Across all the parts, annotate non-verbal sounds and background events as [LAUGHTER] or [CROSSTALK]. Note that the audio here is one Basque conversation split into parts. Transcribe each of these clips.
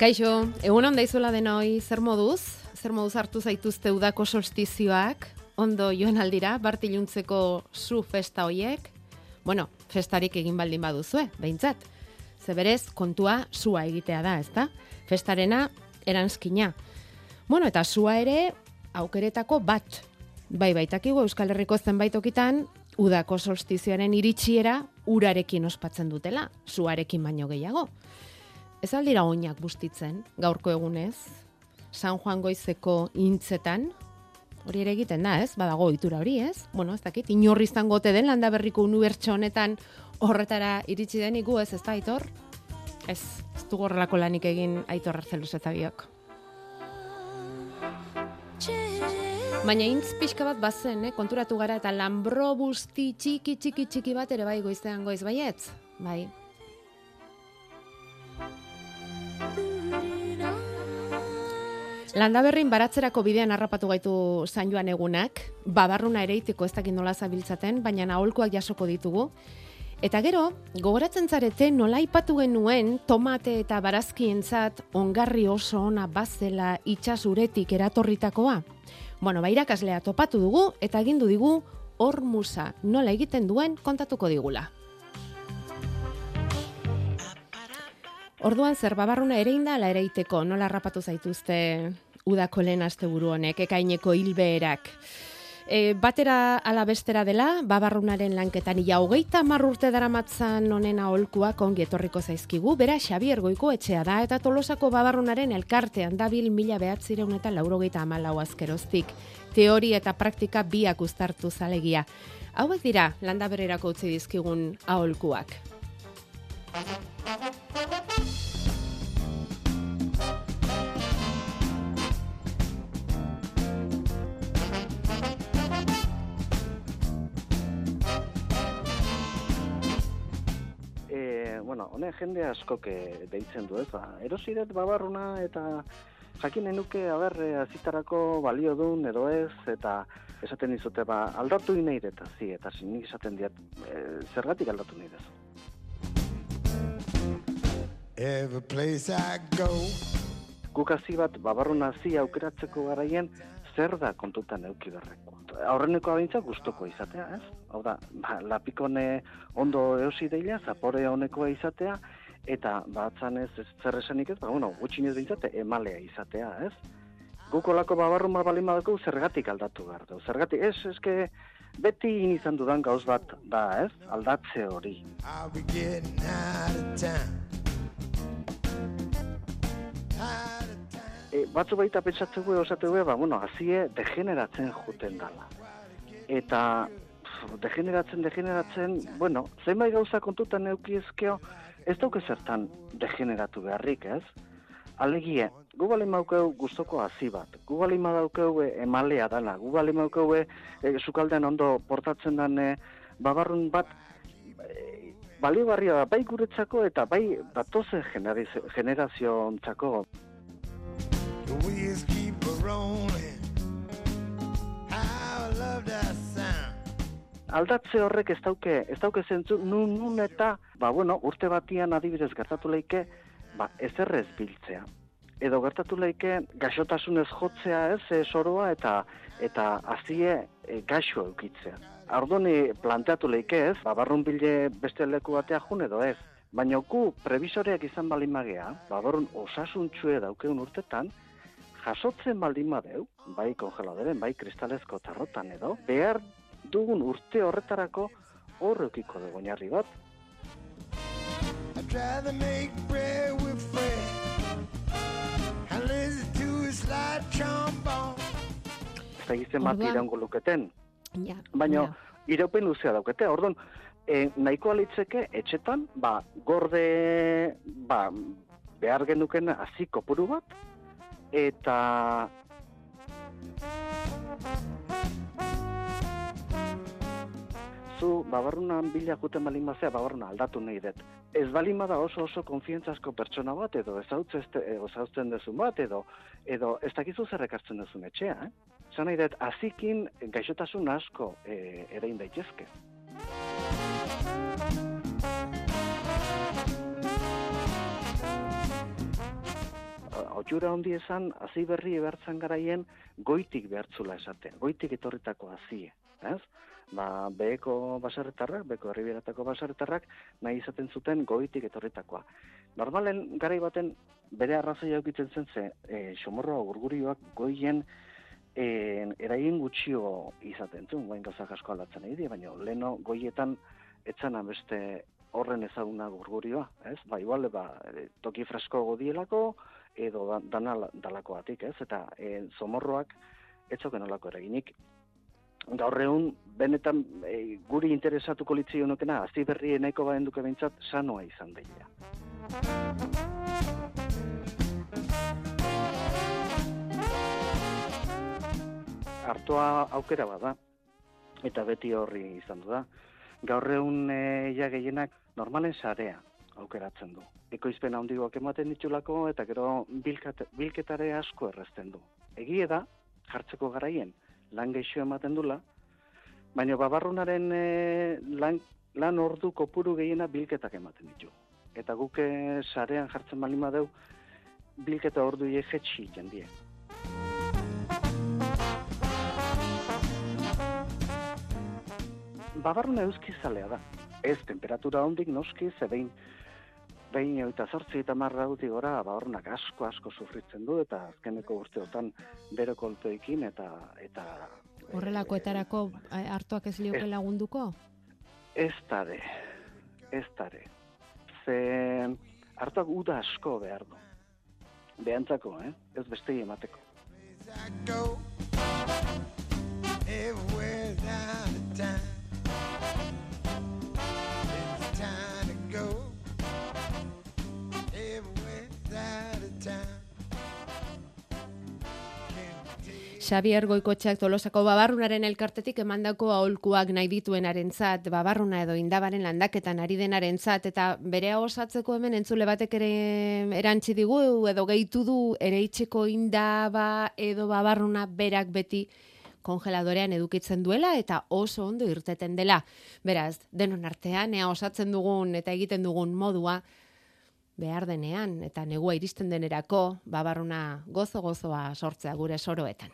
Kaixo, egun onda izuela denoi, zer moduz? Zer moduz hartu zaituzte udako solstizioak? Ondo joan aldira, bartiluntzeko zu festa hoiek? Bueno, festarik egin baldin baduzue, behintzat. Zeberez, kontua zua egitea da, ezta? Festarena, eranskina. Bueno, eta zua ere, aukeretako bat. Bai, baitakigu Euskal Herriko zenbaitokitan, udako solstizioaren iritsiera urarekin ospatzen dutela, zuarekin baino gehiago. Ez aldira oinak bustitzen, gaurko egunez, San Juan goizeko intzetan, hori ere egiten da, ez? Badago ohitura hori, ez? Bueno, ez dakit, inorri izango te den landa berriko unibertso honetan horretara iritsi den iku, ez, ez da, aitor? Ez, ez du gorrelako lanik egin aitor arzeluz eta biok. Baina intz pixka bat bazen, eh? konturatu gara eta lambro busti txiki txiki txiki bat ere bai goizean goiz baietz. Bai, Landaberrin baratzerako bidean harrapatu gaitu zain joan egunak, babarruna ere itiko ez dakit nola zabiltzaten, baina aholkuak jasoko ditugu. Eta gero, gogoratzen zarete nola ipatu genuen tomate eta barazkientzat ongarri oso ona bazela itxasuretik eratorritakoa. Bueno, bairakaslea topatu dugu eta egindu digu hor musa nola egiten duen kontatuko digula. Orduan zer babarruna ere inda ala ere iteko, nola rapatu zaituzte udako lehen asteburu honek, ekaineko hilbeerak. E, batera ala bestera dela, babarrunaren lanketan ia hogeita marrurte daramatzan honen aholkuak ongi etorriko zaizkigu, bera Xabier Goiko etxea da, eta tolosako babarrunaren elkartean dabil mila behatzireun eta laurogeita amalau azkeroztik. Teori eta praktika biak ustartu zalegia. Hauek dira, landabererako utzi dizkigun aholkuak. Bueno, hone jende askok deitzen du, ez, ba, erosiret babarruna eta jakin enuke, haber, azitarako balio duen edo ez, eta esaten dizute, ba, aldatu nahi eta zi, eta nik esaten diat, e, zergatik aldatu nahi dezu. Every place I go Guk bat, babarruna zi aukeratzeko garaien, zer da kontutan euki berreko. Aurreneko abintza gustoko izatea, ez? Hau da, ba, lapikone ondo eosi deila, zapore honekoa izatea, eta batzan ez, ez zer esanik ez, ba, bueno, gutxinez bintzate, emalea izatea, ez? Guko lako babarru balin badako zergatik aldatu behar du. Zergatik, ez, eske, beti izan dudan gauz bat da, ez? Aldatze hori. E, batzu baita pentsatzeko osateko ba, bueno, hazie degeneratzen juten dala. Eta degeneratzen, degeneratzen, bueno, zenbait gauza kontutan eukiezkeo, ez dauke zertan degeneratu beharrik, ez? Alegie, gu bali maukeu guztoko hazi bat, gu bali maukeu emalea dala, gu bali maukeu e, sukaldean ondo portatzen dane babarrun bat, e, balio barria da, bai guretzako eta bai datozen generazio ontzako. The keep rolling I love that sound Aldatze horrek ez dauke, ez dauke zentzu, nun, nun eta, ba, bueno, urte batian adibidez gertatu leike, ba, ez errez biltzea. Edo gertatu leike, gaixotasunez jotzea ez, e, soroa, eta eta azie e, gaixo eukitzea. Ardoni planteatu leike ez, ba, barrun bile beste leku batea jun edo ez. Baina gu, previsoreak izan bali magea, ba, barrun osasuntxue daukeun urtetan, jasotzen baldin badeu, bai kongeladeren, bai kristalezko tarrotan edo, behar dugun urte horretarako hor eukiko dugu oinarri bat. I'd rather make bread with Fred and listen to his slide trombone. Ez da gizten bat iraungo luketen. Ja, Baina ja. iraupen luzea daukete. Orduan, e, nahikoa litzeke etxetan, ba, gorde, ba, behar genuken hazi kopuru bat, eta zu babarrunan bila juten balin bazea, babarruna aldatu nahi dut. Ez balin bada oso oso konfientzazko pertsona bat, edo ezautzen dezun bat, edo, edo ez dakizu zer ekartzen dezun etxea, eh? Zan nahi dut, azikin gaixotasun asko e, erein daitezke. Otsura hondi esan, hazi berri ebertzen garaien, goitik behartzula esaten, goitik etorritako hazie, ez? Ba, beheko baserretarrak, beheko herriberatako baserretarrak, nahi izaten zuten goitik etorritakoa. Normalen, garai baten, bere arrazoia eukitzen zen ze, e, xomorroa gurgurioak goien e, eraien gutxio izaten zuen, guain gauzak asko aldatzen di, baina leno goietan etzana beste horren ezaguna gurgurioa, ez? Ba, igual, ba, toki fresko godielako, edo da- dana dalakoatik, ez? Eta e, zomorroak etzoken olako eraginik. Gaur egun, benetan e, guri interesatuko litzi honokena, hazi berri nahiko baden duke behintzat, sanoa izan daia. Artoa aukera bada, eta beti horri izan du da. Gaur egun e, ja gehienak normalen sarea aukeratzen du. Ekoizpen handigoak ematen ditulako eta gero bilkat, bilketare asko errezten du. Egie da, jartzeko garaien lan geixo ematen dula, baina babarrunaren e, lan, lan ordu kopuru gehiena bilketak ematen ditu. Eta guk e, sarean jartzen bali madeu, bilketa ordu jetxi jendie. Babarruna euskizalea da. Ez temperatura hondik noski, ze behin eta zortzi eta marra gora, babarrunak asko asko sufritzen du, eta azkeneko urteotan bero kolpeekin eta... eta Horrelakoetarako eh, hartuak ez lioke lagunduko? Ez tare, ez tare. Ze hartuak uda asko behar du. Behantzako, eh? Ez bestei emateko. Everywhere down the town. Xavier Goikotxeak Tolosako babarrunaren elkartetik emandako aholkuak nahi dituenarentzat, babarruna edo indabaren landaketan ari denarentzat eta bere osatzeko hemen entzule batek ere erantzi digu edo gehitu du ere itxeko indaba edo babarruna berak beti kongeladorean edukitzen duela eta oso ondo irteten dela. Beraz, denon artean, ea osatzen dugun eta egiten dugun modua, behar denean eta negua iristen denerako babarruna gozo-gozoa sortzea gure soroetan.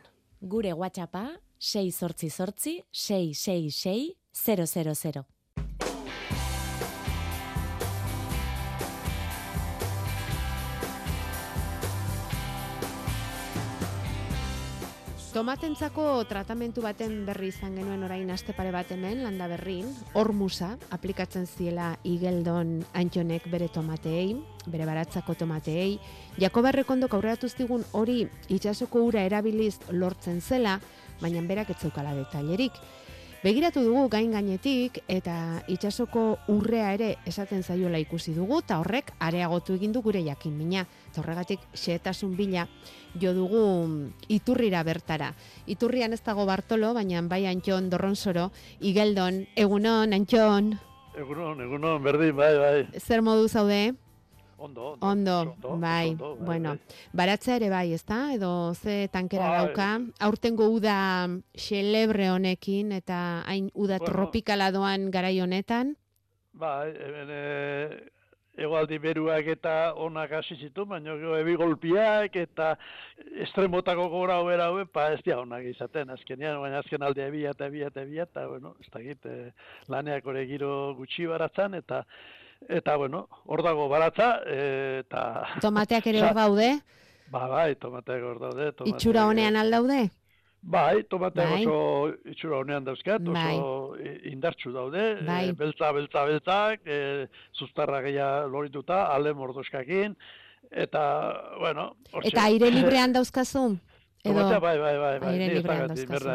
Gure WhatsAppa 688 666 000. Tomatentzako tratamentu baten berri izan genuen orain aste pare bat hemen, landa berrin, hormusa, aplikatzen ziela igeldon antxonek bere tomateei, bere baratzako tomateei. Jakoba Errekondok aurreratu zigun hori itsasoko ura erabiliz lortzen zela, baina berak ez zeukala detailerik. Begiratu dugu gain gainetik eta itsasoko urrea ere esaten zaiola ikusi dugu eta horrek areagotu egin du gure jakin mina. Eta horregatik xehetasun bila jo dugu iturrira bertara. Iturrian ez dago Bartolo, baina bai Antxon Dorronsoro, Igeldon, egunon, Antxon, Egunon, egunon, berdin, bai, bai. zer modu zaude? Ondo, Ondo, oso bai, oso ondo, bueno, bai. baratzea ere bai, ezta? Edo ze tankera Bai. dauka, aurtengo uda xelebre honekin eta hain uda Bueno. tropikala doan garai honetan. Bai, hemen e, egoaldi beruak eta onak hasi zitu, baina gero ebi golpiak eta estremotako gora hobera haue, pa ez dia onak izaten, azkenean, baina azken alde ebia eta ebia eta ebia, eta, bueno, ez dakit, e, laneak ore giro gutxi baratzan, eta, eta, bueno, hor dago baratza, e, eta... Tomateak ere hor daude, Ba, bai, tomateak hor daude. tomateak, itxura honean aldaude. Bai, tomateak Bai. oso itxura honean dauzkat, Bai. oso i- indartsu daude, Bai. e, beltza, beltza, beltzak, e, zuztarra gehiago lorituta, ale mordoskakin, eta, bueno... hortxe. Eta aire librean dauzkazu? [LAUGHS] Edo bai, bai, bai, bai. aire librean dauzkazu.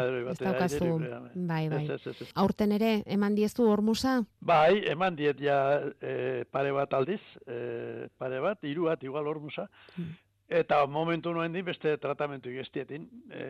daukazu, librean, bai, bai. Ez, ez, ez, ez. aurten ere eman diezu hormusa? Bai, eman diet ja e, pare bat aldiz, e, pare bat, hiru bat igual hormusa. Mm. Eta momentu noen din beste tratamentu igestietin. E,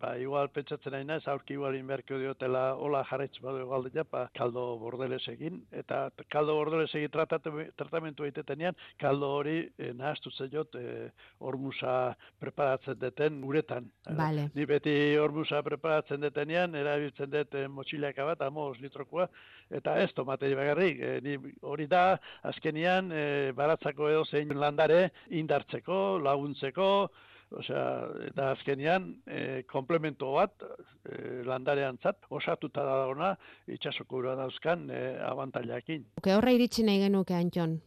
ba, igual pentsatzen nahi naiz, aurki igual inberkio diotela hola jarraitz badu igual ja, pa, kaldo bordelesekin. Eta t- kaldo bordelesekin tratatu, tratamentu egitetenean, kaldo hori e, nahaztu zeiot e, hormusa preparatzen deten uretan. Bale. Ni beti hormusa preparatzen detenean, erabiltzen dut e, motxilaka bat, amos litrokoa, eta ez tomatei bakarrik. E, ni hori da, azkenian, e, baratzako edo zein landare indartzeko, laguntzeko, Osea, eta azkenian, e, komplemento bat, e, landareantzat, osatuta da ona, itxasoko ura dauzkan e, abantailakin. Oke, horra iritsi nahi genuke, Anton.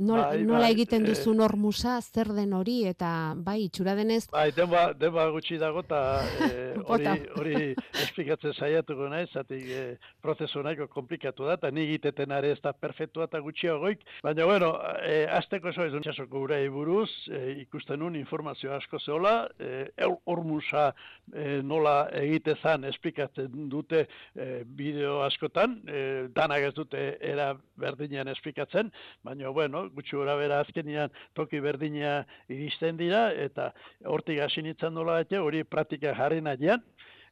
Nola, Bai, nola bai, egiten eh, duzun hormusa, zer den hori, eta bai, itxura denez, Bai, denba, denba gutxi dago eta [LAUGHS] e, hori, Bota. hori esplikatzen saiatuko naiz, zatik e, prozesu nahiko komplikatu da, eta ni egiteten are ez da perfektua eta gutxiagoik, baina bueno, e, azteko eso ez txasoko urei buruz, e, ikusten nun informazio asko zehola, e, hormusa e, nola egitezan esplikatzen dute e, bideo askotan, e, danak ez dute era berdinean esplikatzen, baina bueno, gutxi gora bera azkenian toki berdina iristen dira, eta hortik hasi nintzen nola bete, hori praktika jarri nahian,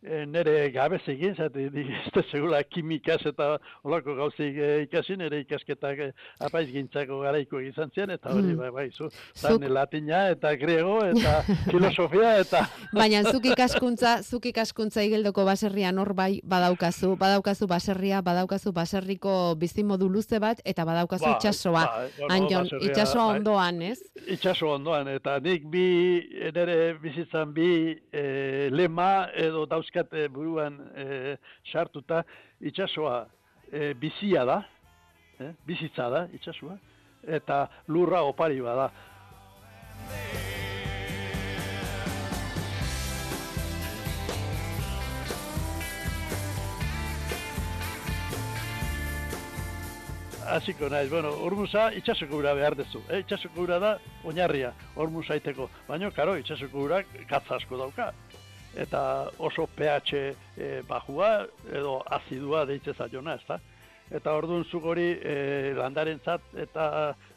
e, nere gabez egin, zati, di, [LAUGHS] ez segula kimikaz eta olako gauzik e, ikasi, nere ikasketak e, apaiz gintzako garaiko izan ziren, eta hori, Mm. bai, bai, zu, Zuk- zan latina eta grego eta [LAUGHS] filosofia eta... [LAUGHS] baina zuk ikaskuntza, zuk ikaskuntza igeldoko baserrian hor bai badaukazu, badaukazu baserria, badaukazu baserriko bizimodu luze bat, eta badaukazu Bai, itxasoa. bai, bueno, Anjon, baserria, itxasoa bai. ondoan, ez? Itxaso ondoan, eta nik bi, nere bizitzan bi e, lema edo dauzkate buruan e, sartuta, itxasoa e, bizia da, e, bizitza da, itxasoa, eta lurra opari bada. hasiko naiz, bueno, hormuza itxasoko ura behar dezu. Eh? Itxasoko ura da oinarria, hormuza aiteko. Baina, karo, itxasoko urak gatza asko dauka. Eta oso pH e, bajua edo azidua deitze zaiona, ez da? Eta orduan zuk hori e, landarentzat eta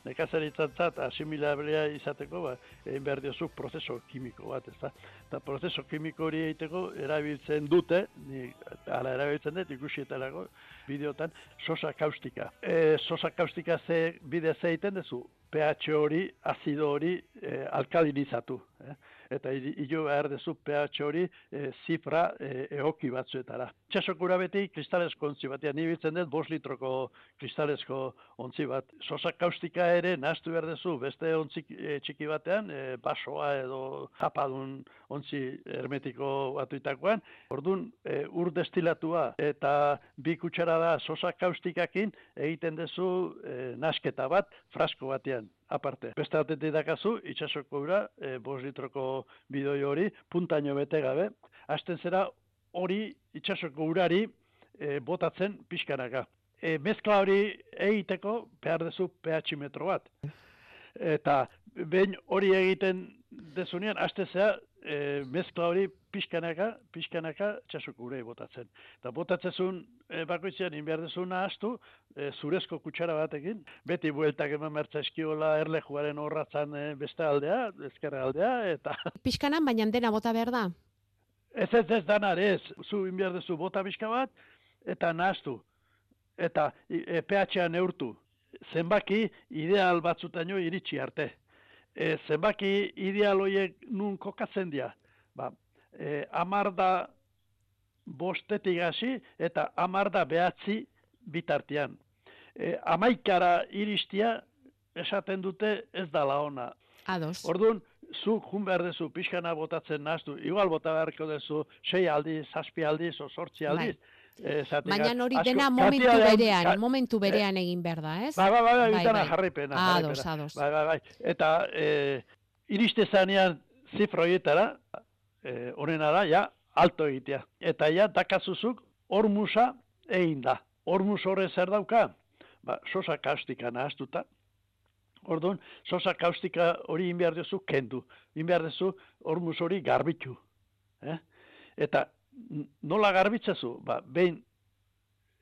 nekazaritzat asimilablia izateko, ba, egin behar diozu prozeso kimiko bat, ez da? Eta prozeso kimiko hori egiteko erabiltzen dute, ni ala erabiltzen dut ikusietarako bideotan, sosa kaustika. E, sosa kaustika ze bide ze egiten duzu, pH hori, azido hori e, alkalinizatu. Eh? Eta hi- hilo behar dezu pH hori e, zifra e, egoki batzuetara. Txasokura beti kristalesko ontzi batean, ni biltzen dut bos litroko kristalesko ontzi bat. Sosa kaustika ere nahaztu behar dezu beste ontzi e, txiki batean, e, basoa edo zapadun ontzi hermetiko batuitakoan. Orduan, e, ur destilatua eta bi kutsarada sosa kaustikakin egiten dezu e, nasketa bat frasko batean aparte. Beste batetik dakazu, itxasoko ura, e, bos litroko bidoi hori, puntaino bete gabe, hasten zera hori itxasoko urari e, botatzen pixkanaka. E, mezkla hori egiteko behar dezu pH metro bat. Eta behin hori egiten dezunean, haste zera, e, mezkla hori pixkanaka, pixkanaka itxasoko urei botatzen. Eta botatzezun e, bakoitzean inbehar dezuna astu, e, zurezko kutsara batekin, beti bueltak eman mertza eskiola erlejuaren horratzan e, beste aldea, ezkerra aldea, eta Pixkanan, baina dena bota behar da. ez ez ez danar ez, zu inbehar dezu bota pixka bat, eta nahaztu, eta i- e, pH-a neurtu, zenbaki ideal batzutaino iritsi arte. E, zenbaki ideal horiek nun kokatzen dira, ba, e, amar da bostetik hasi eta amar da behatzi bitartean. E, amaikara iristia esaten dute ez dala ona. Ados. Orduan, zuk jun behar dezu pixkana botatzen naztu, igual bota beharko dezu sei aldiz, zazpi aldiz, o sortzi aldiz. Zatik, Baina hori dena momentu kantitatean- berean, ka- momentu berean egin behar da, ez? Bai, bai, bai, Bai, bai, bai, bai. jarraipena. Ados, ados. Bai, bai, bai. Eta e, iriste zanean zifra horietara, e, honena da, ja, alto egitea. Eta ja, dakazuzuk, ormusa egin da. Ormus horre zer dauka? Ba, sosa kaustika nahaztuta. Orduan, sosa kaustika hori inbiar duzu kendu. Inbiar duzu ormus hori garbitu. Eh? Eta nola garbitzazu? Ba, behin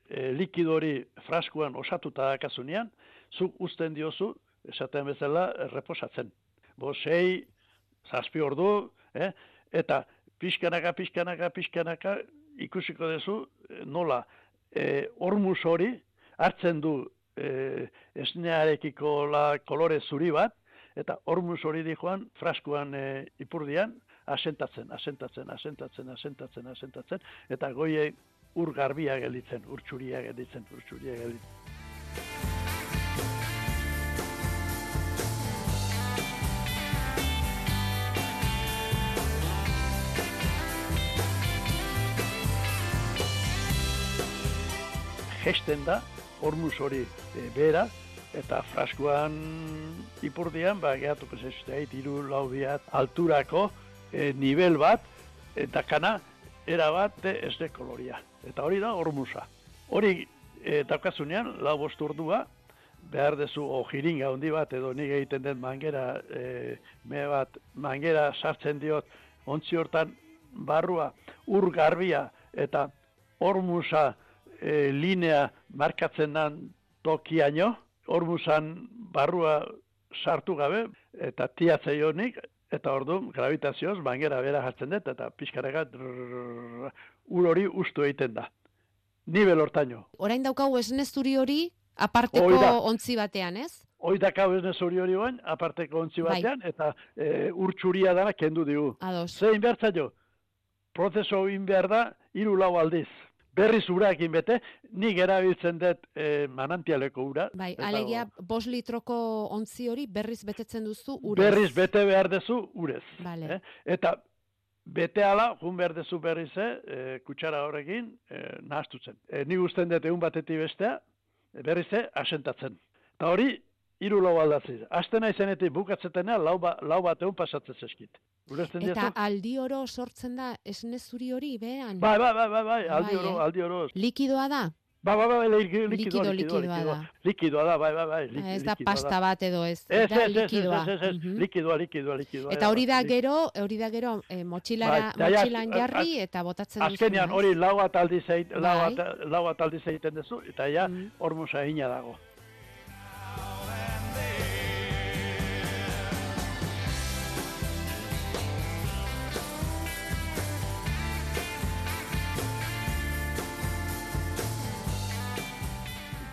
e, likido hori fraskuan osatuta dakazunean, zuk uzten diozu, esaten bezala, reposatzen. Bo, sei, zazpi ordu, eh? eta pixkanaka, pixkanaka, pixkanaka, ikusiko duzu eh, nola e, ormus hori hartzen du e, esnearekiko la kolore zuri bat, eta ormus hori di joan fraskuan e, ipurdian, asentatzen, asentatzen, asentatzen, asentatzen, asentatzen, eta goie ur garbia gelditzen, ur txuria gelditzen, ur txuria gelditzen. gesten da, ormus hori e, bera, eta fraskuan ipurdian, ba, gehatuko zezute, iru lau biat alturako e, nivel bat, eta kana, era bat de ez de koloria. Eta hori da ormusa. Hori e, daukazunean, lau bost urdua, behar dezu o jiringa handi bat, edo nik egiten den mangera, e, me bat, mangera sartzen diot, ontzi hortan barrua, ur garbia, eta ormusa e, linea markatzen dan tokiaino, ormusan barrua sartu gabe, eta tiatzei honik, eta orduan gravitazioz mangera bera jartzen dut, eta pixkarega drrrr, ur hori ustu egiten da. Nibel hortaino. Orain daukagu esne zuri hori aparteko Hoi da. ontzi batean, ez? Hoi dakau ez hori hori oain, aparteko ontzi Bai. batean, eta e, ur txuria dana kendu digu. Ados. Zein behar zaio? Prozeso egin behar da, hiru lau aldiz. Berriz urakin bete, nik erabiltzen dut e, manantialeko ura. Bai, alegia bos litroko ontzi hori berriz betetzen duzu urez. Berriz bete behar dezu urez. Bale. Eh? Eta bete ala, jun behar dezu berriz, eh, kutsara horrekin, eh, nahastutzen. E, nik usten dut egun batetik bestea, berriz asentatzen. Eta hori, hiru lau aldatzi. Aste naizenetik bukatzetena, lau, ba, lau bat egun pasatzen zeskit. Ulertzen Eta diezu? aldi oro sortzen da esne zuri hori bean. Bai, bai, bai, bai, bai, aldi Bai, oro, eh? aldi oro. Likidoa da? Ba, ba, ba, likido, Likido, likido, likido, likidoa likido, da. likidoa da, bai, bai, bai, lik- ez da likidoa pasta bat edo ez. Ez, da ez, ez, ez, likidoa. ez, ez, ez, Mhm. likidoa, likidoa, likidoa. Eta hori da gero, hori da gero eh, motxilara, Bai, motxilan jarri eta botatzen duzu. Azkenean hori lau egit, lau Bai. lau bat aldiz egiten duzu, eta ja, Mm. hormusa egina dago.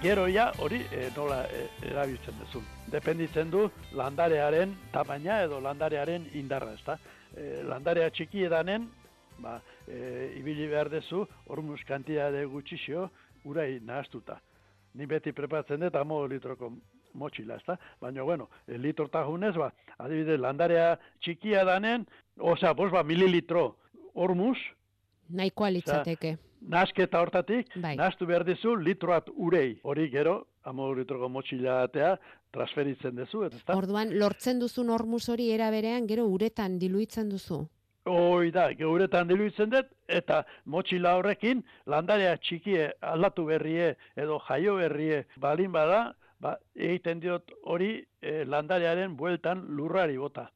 Gero ja hori e, nola e, erabiltzen duzu. Dependitzen du landarearen tamaina edo landarearen indarra, ezta? E, landarea txiki edanen, ba, e, ibili behar dezu, hormuz kantitate gutxixo, urai nahaztuta. Ni beti preparatzen dut amo litroko motxila, ezta? Baina, bueno, e, litrota junez, ba, adibidez, landarea txikia danen, osea, bos, ba, mililitro hormuz, Nahikoa litzateke. Nasketa hortatik, Bai. nahastu behar dizu litroat urei. Hori gero, amo litroko motxila atea, transferitzen duzu, eta? Orduan, lortzen duzun hormus hori era berean gero uretan diluitzen duzu. Hoi da, geuretan diluitzen dut, eta motxila horrekin, landarea txikie aldatu berrie edo jaio berrie balin bada, ba, egiten diot hori eh, landarearen bueltan lurrari bota.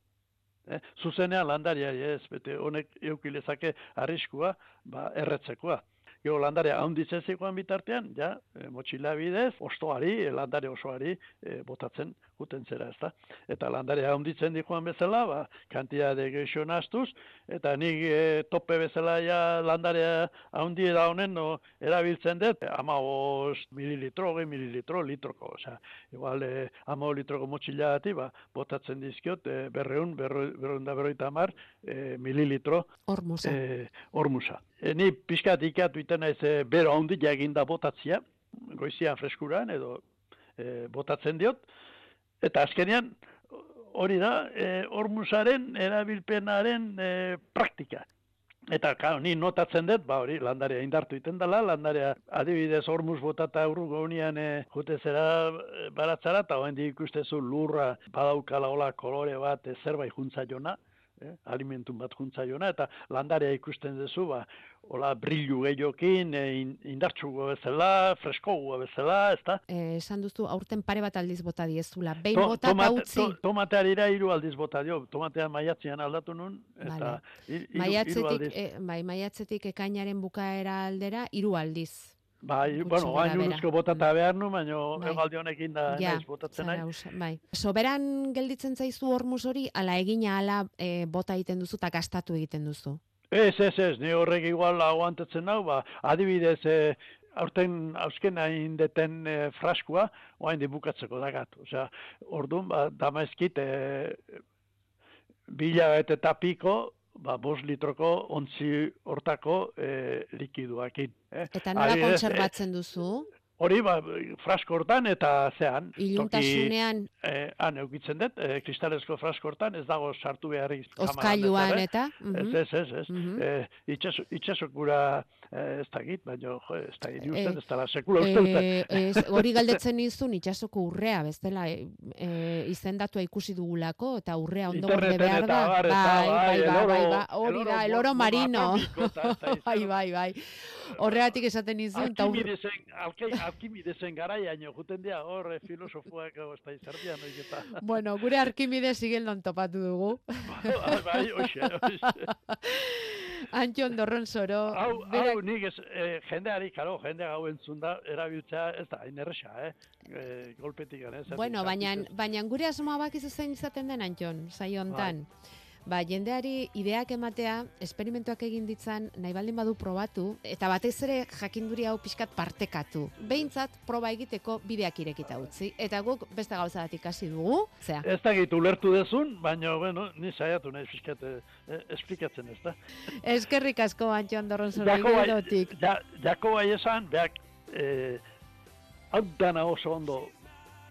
Eh, zuzenean landariari ez, bete honek eukilezake arriskua, ba, erretzekoa. Gero landarea haunditzen zikoan bitartean, ja, e, motxila bidez, ostoari, e, landare osoari e, botatzen guten zera, ezta. Eta landarea haunditzen dikoan bezala, ba, kantitate gehiago nastuz, eta nik e, tope bezala ja landarea haundi da honen no, erabiltzen dut, ama mililitro, hogei mililitro, litroko, osea, igual e, ama litroko motxila gati, ba, botatzen dizkiot, e, berreun, berreun, berreun da berroita mar, e, mililitro Hormusa. e, ormusa. E, ni pixkat ikatu iten naiz e, bero handi jaginda botatzia, goizian freskuran edo e, botatzen diot, eta azkenean hori da e, ormusaren erabilpenaren e, praktika. Eta, kao, ni notatzen dut, ba hori, landarea indartu iten dela, landarea adibidez ormus botata urrugo unian e, jute zera e, baratzara, eta hoen ikustezu lurra badaukala hola kolore bat e, zerbait juntza jona, eh? alimentun bat juntzaiona, eta landarea ikusten duzu, ba, hola, brillu gehiokin, e, in, indartsugo bezala, freskogu bezala, ez da? Eh, esan duzu aurten pare bat aldiz bota diezula. Behin To- bota tomate- utzi. to- tomatearira hiru aldiz bota dio, tomatea maiatzean aldatu nun, eta Vale. hiru- hiru Maiatzetik, aldiz. eh, bai, maiatzetik ekainaren bukaera aldera hiru aldiz. Bai, bueno, hain uruzko botata behar nu, baina Bai. egaldi honekin da Ja, naiz botatzen nahi. usa- bai. Soberan gelditzen zaizu hormuz hori, ala egina ala eh, bota egiten duzu eta gastatu egiten duzu. Ez, ez, ez, ni horrek igual aguantatzen nau, ba, adibidez, e, aurten auskena indeten e, fraskua, oain bukatzeko dagat. Osea, orduan, ba, damaizkit, e, bila eta piko, ba, bos litroko ontzi hortako e, likiduakin. Eh? Eta nola Adibidez, kontserbatzen duzu? Hori, ba, frasko hortan eta zean. Iluntasunean, eh, han eukitzen dut, eh, kristalezko frasko hortan, ez dago sartu beharrik. ozkailuan eta... Ez, mhm. ez, ez, ez. Mhm. Eh, itxaso, itxasok gura ez da git, baina ez da git usten, ez da sekula uste. Eh, ez, hori galdetzen nizun itxasoko urrea, bestela e, e, izendatua ikusi dugulako eta urrea ondo gorde behar da. abar, eta bai, bai, bai, el bai, bai, oro- bai, hori el da, oro el oro mo- marino. monoatómico eta- eta [LAUGHS] bai, izan. bai, bai. Horregatik esaten nizun, eta ur... Alkimidesen, alke, alkimidesen garaiaino, juten dia, hor, eh, filosofoak, ez da izardia, noik eta. [LAUGHS] Bueno, gure Arkimedes igeldon topatu dugu. bai, hoxe, hoxe. Antxon Dorron Zoro. Hau, berak- hau nik ez, eh, jendeari, karo, jende hau entzun da, erabiltzea, ez da, hain erresa, eh? eh golpetik, ez? Bueno, baina, baina gure asmoa bakizu zein izaten den Antxon, saio hontan. Ba, jendeari ideak ematea, esperimentuak egin ditzan, nahi baldin badu probatu, eta batez ere jakinduri hau pixkat partekatu. Behintzat, proba egiteko bideak irekita utzi. Eta guk beste gauza bat ikasi dugu, zea. Ez da gitu ulertu dezun, baina, bueno, ni saiatu nahi fiskat eh, eh, esplikatzen ez da. Eskerrik asko Antxon Dorron Zoro Jako bai, igeldotik. ja, jako bai esan, beak, eh, hau dana oso ondo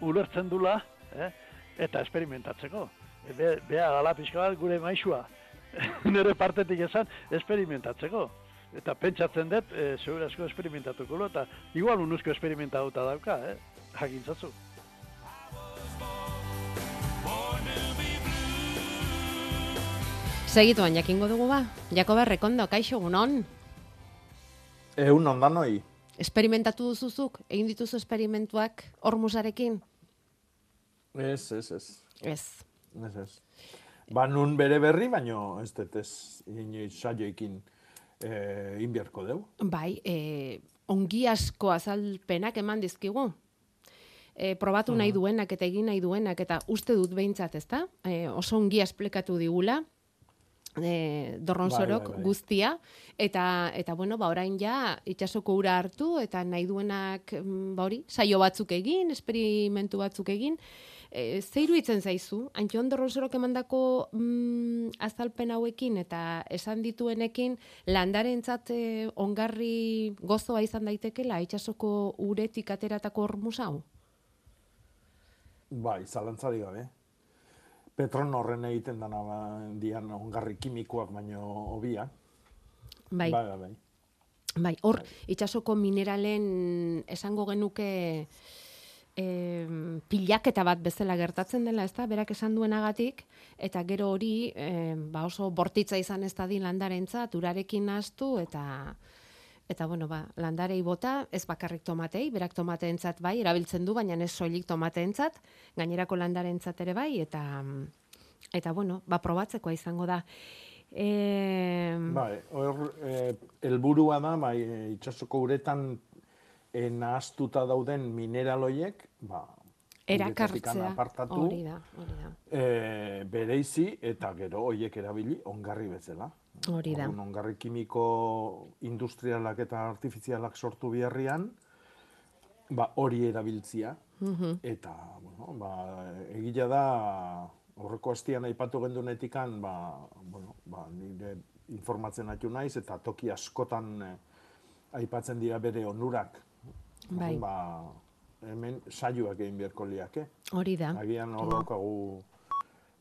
ulertzen dula, eh, eta esperimentatzeko. Be, bea gala pixka bat gure maixua. [LAUGHS] Nere partetik esan, esperimentatzeko. Eta pentsatzen dut, e, segura asko esperimentatuko lo, eta igual unuzko esperimentatuta dauka, eh? Jakintzatzu. Segituan jakingo dugu ba. Jakoba Rekondo, kaixo gunon. Egun ondanoi. Esperimentatu duzuzuk, egin dituzu esperimentuak hormusarekin? Ez, ez, ez. Ez. Ez, ez. Ba, nun bere berri, baino ez dut ez inoiz saioekin eh, inbiarko deu. Bai, e, ongi asko azalpenak eman dizkigu. E, probatu nahi duenak eta egin nahi duenak eta uste dut behintzat, ezta? E, oso ongi esplikatu digula e, dorronzorok Bai, bai, bai. guztia eta eta bueno, ba orain ja itsasoko ura hartu eta nahi duenak mm, ba hori, saio batzuk egin, esperimentu batzuk egin. E, ze iruditzen zaizu? Antxon dorronzorok emandako mm, azalpen hauekin eta esan dituenekin landarentzat e, ongarri gozoa izan daitekela itsasoko uretik ateratako hormus hau? Bai, zalantzari gabe. Petron horren egiten dana ba, dian ongarri kimikoak baino hobia. Bai. bai, bai. bai. Bai, hor, itsasoko mineralen esango genuke e, pilaketa bat bezala gertatzen dela, ezta? Berak esan duenagatik eta gero hori e, ba oso bortitza izan ez dadin landarentzat urarekin nahastu eta eta bueno, ba, landarei bota, ez bakarrik tomatei, berak tomateentzat bai erabiltzen du, baina ez soilik tomateentzat, gainerako landarentzat ere bai eta eta bueno, ba probatzekoa izango da. E, Bai, hor, eh, helburua da, bai, eh, itsasoko uretan nahaztuta dauden mineraloiek, ba, erakartzea. apartatu, Hori da, hori da. e, bereizi eta gero hoiek erabili ongarri bezala. Hori da. Orduan, ongarri kimiko industrialak eta artifizialak sortu biharrian, ba, hori erabiltzia. Mhm. Eta, bueno, ba, egila da, horreko astian aipatu gendunetikan, ba, bueno, ba, nire informatzen hatu naiz, eta toki askotan eh, aipatzen dira bere onurak. Bai. Ba, hemen saioak egin beharko liake. Hori da. Agian hor daukagu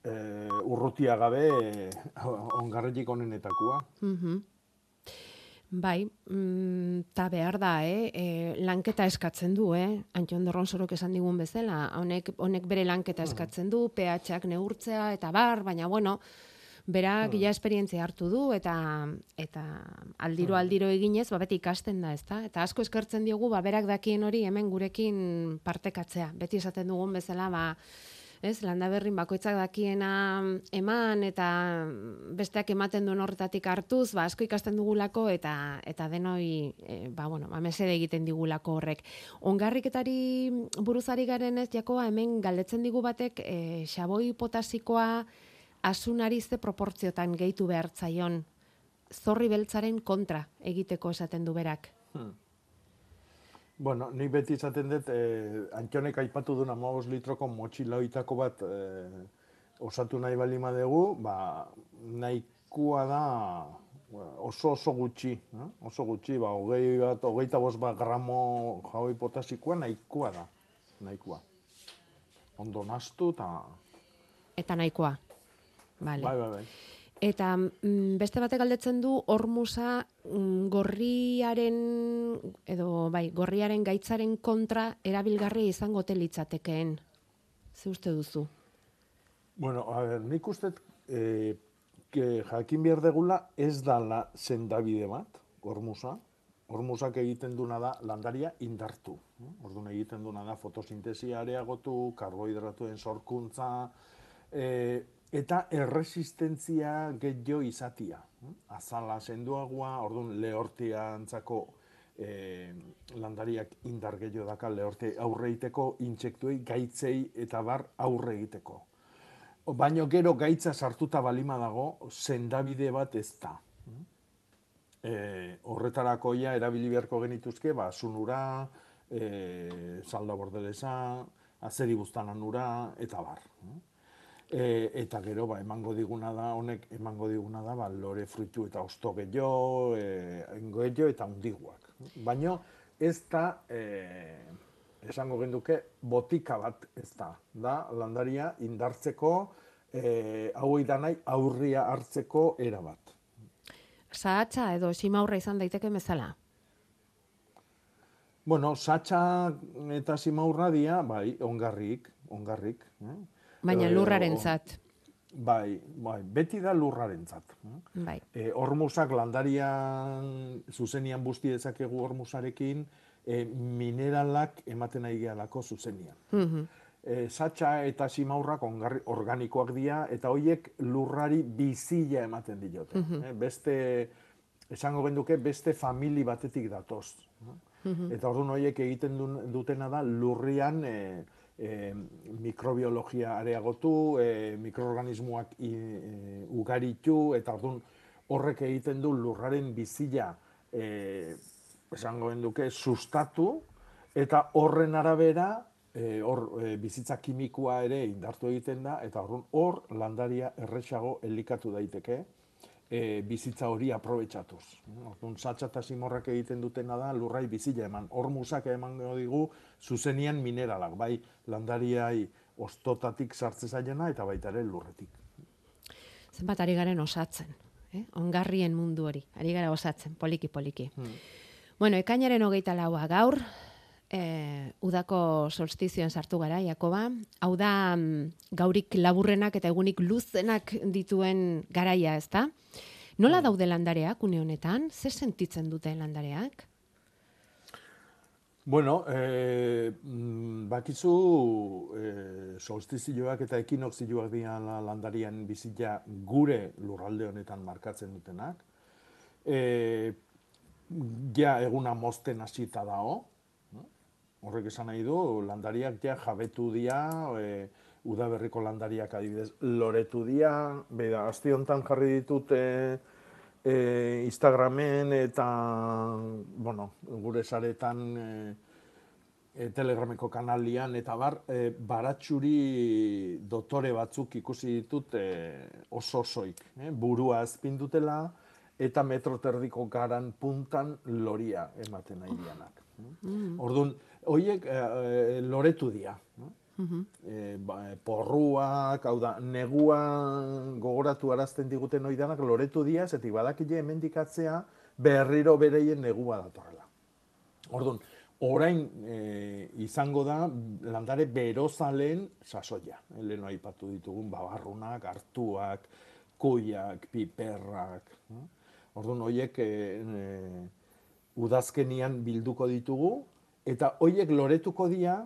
eh, urrutia gabe eh, ongarretik onenetakoa. Mhm. Bai, mm, ta behar da, eh? E, lanketa eskatzen du, eh? Antxon Dorronzorok esan digun bezala, honek, honek bere lanketa eskatzen du, pH-ak neurtzea, eta bar, baina bueno, Berak ja esperientzia hartu du eta eta aldiro aldiro eginez ba beti ikasten da, ezta? Eta asko eskertzen diogu ba berak dakien hori hemen gurekin partekatzea. Beti esaten dugun bezala ba ez, landaberrin bakoitzak dakiena eman eta besteak ematen duen horretatik hartuz, ba, asko ikasten dugulako eta eta denoi, e, ba, bueno, ba, mesede egiten digulako horrek. Ongarriketari buruzari garen ez, jakoa, hemen galdetzen digu batek, e, xaboi potasikoa asunari ze proportziotan gehitu behar zaion, zorri beltzaren kontra egiteko esaten du berak. Hmm. Bueno, ni beti izaten dut, eh, Antxonek aipatu duna 15 litroko motxiloitako bat eh, osatu nahi balima dugu, ba, nahikoa da oso oso gutxi, eh? oso gutxi, ba, hogei bat, hogeita bost bat gramo jaui potasikoa nahikoa da, nahikoa. Ondo nastu eta... Eta nahikoa. Vale. Bai, bai, bai. Eta mm, beste batek galdetzen du hormusa mm, gorriaren edo bai, gorriaren gaitzaren kontra erabilgarri izango telitzatekeen. Ze uste duzu? Bueno, a ver, nik uste eh, que jakin behar degula ez dala sendabide bat, hormusa. Hormusak egiten duna da landaria indartu. Orduan egiten duna da fotosintesia areagotu, karbohidratuen sorkuntza, eh, eta erresistentzia gehiago izatia. Azala senduagoa, orduan lehortia antzako e, landariak indar gehiago daka lehorte aurre egiteko, intsektuei, gaitzei eta bar aurre egiteko. Baino gero gaitza sartuta balima dago, sendabide bat ez da. E, horretarako ja erabili beharko genituzke, ba, sunura, e, salda bordelesa, azeri ura, eta bar. E, eta gero ba, emango diguna da, honek emango diguna da, ba, lore fruitu eta osto gehiago, e, gehiago eta undiguak. Baina ez da, e, esango genduke, botika bat ez da. Da, landaria indartzeko, e, hau nahi aurria hartzeko era bat. Zahatza edo simaurra izan daiteke bezala? Bueno, satxa eta simaurra dia, bai, ongarrik, ongarrik. Eh? Baina lurraren zat. Bai, bai, beti da lurraren zat. Bai. E, ormusak landarian zuzenian busti dezakegu ormusarekin, e, mineralak ematen nahi gehalako zuzenian. Mm satxa eta simaurrak ongarri, organikoak dira, eta horiek lurrari bizila ematen diote. e, beste, esango genduke, beste famili batetik datoz. Eta orduan horiek egiten dutena da lurrian... E, e, mikrobiologia areagotu, e, mikroorganismoak e, ugaritu, eta orduan horrek egiten du lurraren bizila e, esango duke sustatu, eta horren arabera e, hor e, bizitza kimikoa ere indartu egiten da, eta orduan hor landaria erresago elikatu daiteke, e, bizitza hori aprobetsatuz. Orduan, satxa eta simorrak egiten dutena da, lurrai bizila eman. Hor musak eman digu, zuzenian mineralak, bai landariai ostotatik sartze zaiena eta baita ere lurretik. Zenbat ari garen osatzen, eh? ongarrien mundu hori, ari gara osatzen, poliki-poliki. Hmm. Bueno, ekainaren hogeita laua gaur, e, udako solstizioen sartu gara, Jakoba. Hau da, mm, gaurik laburrenak eta egunik luzenak dituen garaia, ez da? Nola mm. daude landareak, une honetan? Zer sentitzen dute landareak? Bueno, e, bakizu e, solstizioak eta ekinokzioak dian landarian bizitza gure lurralde honetan markatzen dutenak. E, ja eguna mosten hasita dao, Horrek esan nahi du, landariak ja jabetu dia, e, udaberriko landariak adibidez, loretu dia, beda, azti honetan jarri ditut e, e, Instagramen eta, bueno, gure saretan e, e, telegrameko kanalian, eta bar, e, baratxuri dotore batzuk ikusi ditut e, oso osoik, e, burua azpindutela, eta metro terdiko garan puntan loria ematen nahi dianak. Mm. Orduan, hoiek e, loretu dira. No? E, ba, porruak, hau da, neguan gogoratu arazten diguten oidanak loretu dira, zetik badakile emendikatzea berriro bereien negua datorrela. Orduan, orain e, izango da landare berozalen sasoia. Leno aipatu ditugun babarrunak, hartuak, kuiak, piperrak. eh? Orduan, horiek e, e, udazkenian bilduko ditugu, eta horiek loretuko dira,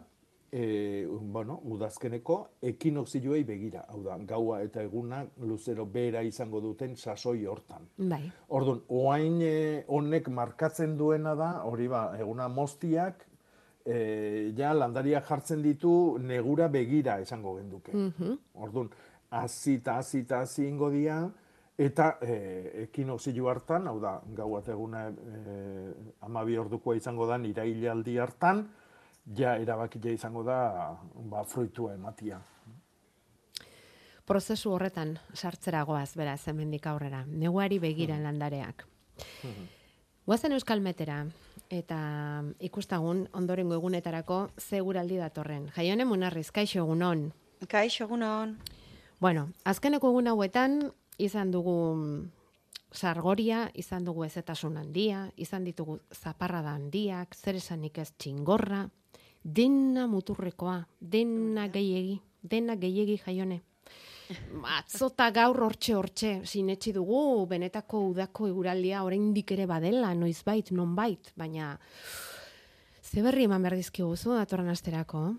e, bueno, udazkeneko ekinokzioei begira. Hau da, gaua eta eguna luzero bera izango duten sasoi hortan. Bai. Orduan, oain eh, honek markatzen duena da, hori ba, eguna moztiak, e, ja landaria jartzen ditu negura begira esango genduke. Orduan, hasi eta hasi eta ingo dira, eta e, ekinokzio hartan, hau da, gau eta eguna e, amabi ordukoa izango da irailaldi hartan, ja erabakia izango da ba, fruitua ematia. Prozesu horretan sartzera goaz, beraz, hemendik aurrera. Neguari begira landareak. Guazen Euskal Metera, eta ikustagun ondorengo egunetarako ze guraldi datorren. Jaione Munarriz, kaixo egunon. Kaixo, egunon. Bueno, azkeneko egun hauetan izan dugu mm, sargoria, izan dugu ezetasun handia, izan ditugu zaparrada handiak, zer esanik ez txingorra, dena muturrekoa, dena gehiegi, dena gehiegi jaione. Atzota gaur hortxe hortxe, sinetsi dugu benetako udako eguraldia oraindik ere badela, noizbait, nonbait, baina ze berri eman behar dizkigu zu datorren asterako?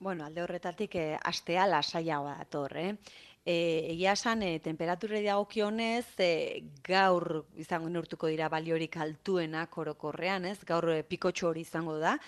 Bueno, alde horretatik eh, astea lasaiagoa dator, eh? E, egia esan, e, temperaturei dagokionez, e, gaur izango neurtuko dira baliorik altuenak orokorrean, ez? Gaur e, pikotxo hori izango da.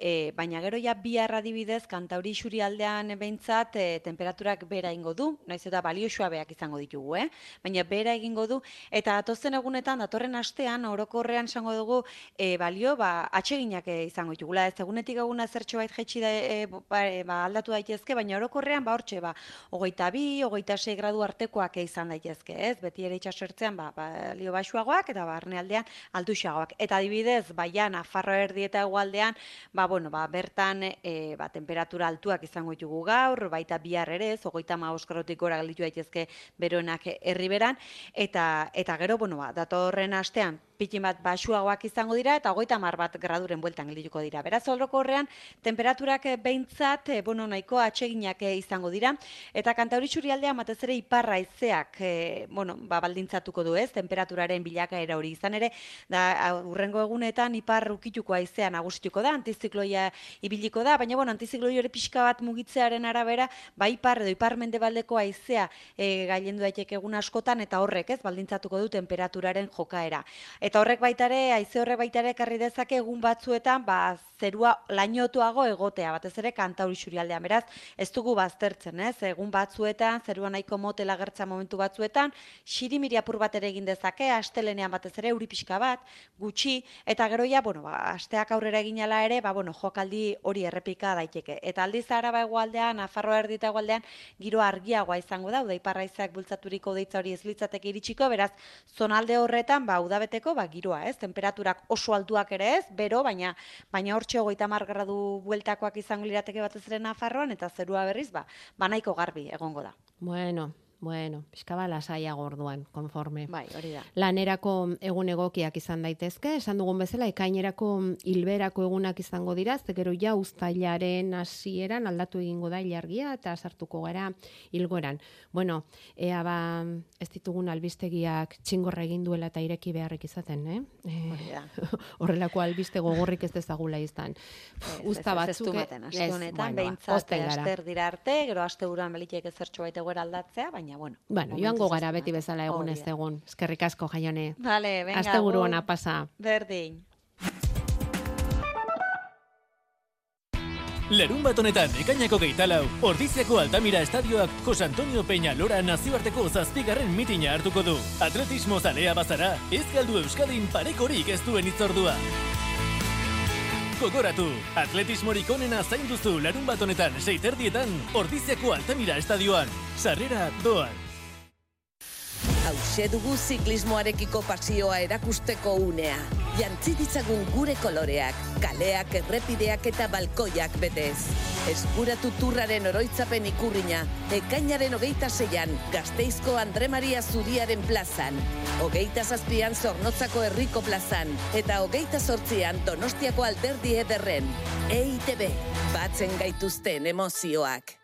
E, baina gero ja bihar adibidez, kantauri xuri aldean behintzat, e, temperaturak bera ingo du, naiz eta balio suabeak izango ditugu, eh? baina bera egingo du, eta datozen egunetan, datorren astean, orokorrean esango dugu, e, balio, ba, atseginak izango ditugula, ez egunetik eguna zertxo bait jetxi da, e, ba, e, ba, aldatu daitezke, baina orokorrean, ba, hortxe, ba, hogeita bi, hogeita sei gradu artekoak izan daitezke, ez? Beti ere itxasertzean, ba, balio basuagoak, eta barnealdean alduxagoak. Eta adibidez, baia, Nafarro erdi eta hegoaldean, ba, bueno, ba, bertan e, ba, temperatura altuak izango ditugu gaur, baita bihar ere, ez, hogeita maoz gradutik gora gelditu daitezke beroenak herriberan, eta, eta gero, bueno, ba, datorren astean, pitin bat basuagoak izango dira, eta hogeita mar bat graduren bueltan geldituko dira. Beraz, horrean, temperaturak eh, behintzat, e, bueno, nahiko atseginak eh, izango dira, eta kantauri aldea batez ere iparra izeak, e, bueno, ba, baldintzatuko du ez, temperaturaren bilakaera hori izan ere, da, urrengo egunetan ipar ukituko aizea nagusituko da, antizikloia ibiliko da, baina, bueno, antizikloia hori pixka bat mugitzearen arabera, ba, ipar edo ipar mendebaldeko aizea e, gailendu daiteke egun askotan, eta horrek ez, baldintzatuko du temperaturaren jokaera. Eta horrek baitare, haize horrek baitare ekarri dezake egun batzuetan, ba, zerua lainotuago egotea, batez ere kantauri xurialdean. Beraz, ez dugu baztertzen, ez? Egun batzuetan, zerua nahiko motela gertza momentu batzuetan, xirimiri apur bat ere egin dezake, astelenean batez ere, euri pixka bat, gutxi, eta gero ja, bueno, ba, asteak aurrera eginala ere, ba, bueno, jokaldi hori errepika daiteke. Eta aldiz araba egualdean, Nafarroa erdita egualdean, giro argiagoa izango da, uda iparraizak bultzaturiko deitza hori ez litzateke iritsiko, beraz, zonalde horretan, ba, udabeteko, ba, giroa, ez? Temperaturak oso altuak ere ez, bero, baina baina hortxe hogeita gradu bueltakoak izango lirateke batez ere Nafarroan, eta zerua berriz, ba, ba nahiko garbi egongo da. Bueno, Bueno, pixka bat lasaiago orduan, konforme. Bai, hori da. Lanerako egun egokiak izan daitezke, esan dugun bezala, ekainerako hilberako egunak izango dira, ze gero ja uztailaren hasieran aldatu egingo da ilargia eta sartuko gara hilgoran. Bueno, ea ba, ez ditugun albistegiak txingorra egin duela eta ireki beharrik izaten, eh? Hori da. [LAUGHS] Horrelako albiste gogorrik ez dezagula izan. Usta batzuk... aste ez, honetan, bueno, ba, behintzat, aster dira arte, gero aste buruan belitek ezertxo baita aldatzea, baina, bueno. Bueno, momentuz joango ez gara beti bezala egun ez egun. Eskerrik asko jaione. Vale, venga. Aste buru agur. ona pasa. Berdin. Lerun bat honetan ekainako geitalau, Ordiziako Altamira Estadioak Jos Antonio Peña Lora nazioarteko zazpigarren mitina hartuko du. Atletismo zalea bazara, ez galdu Euskadin parekorik ez duen itzordua. Gogoratu, atletismorik onena zain duzu larun bat honetan seiterdietan Ordiziako Altamira Estadioan. Sarrera doan. Hauxe dugu ziklismoarekiko pasioa erakusteko unea. Jantzi ditzagun gure koloreak, kaleak, errepideak eta balkoiak betez. Eskuratu turraren oroitzapen ikurrina, ekainaren hogeita zeian, gazteizko Andre Maria Zuriaren plazan, hogeita zazpian Zornotzako herriko plazan, eta hogeita sortzian Donostiako alderdi ederren. EITB, batzen gaituzten emozioak.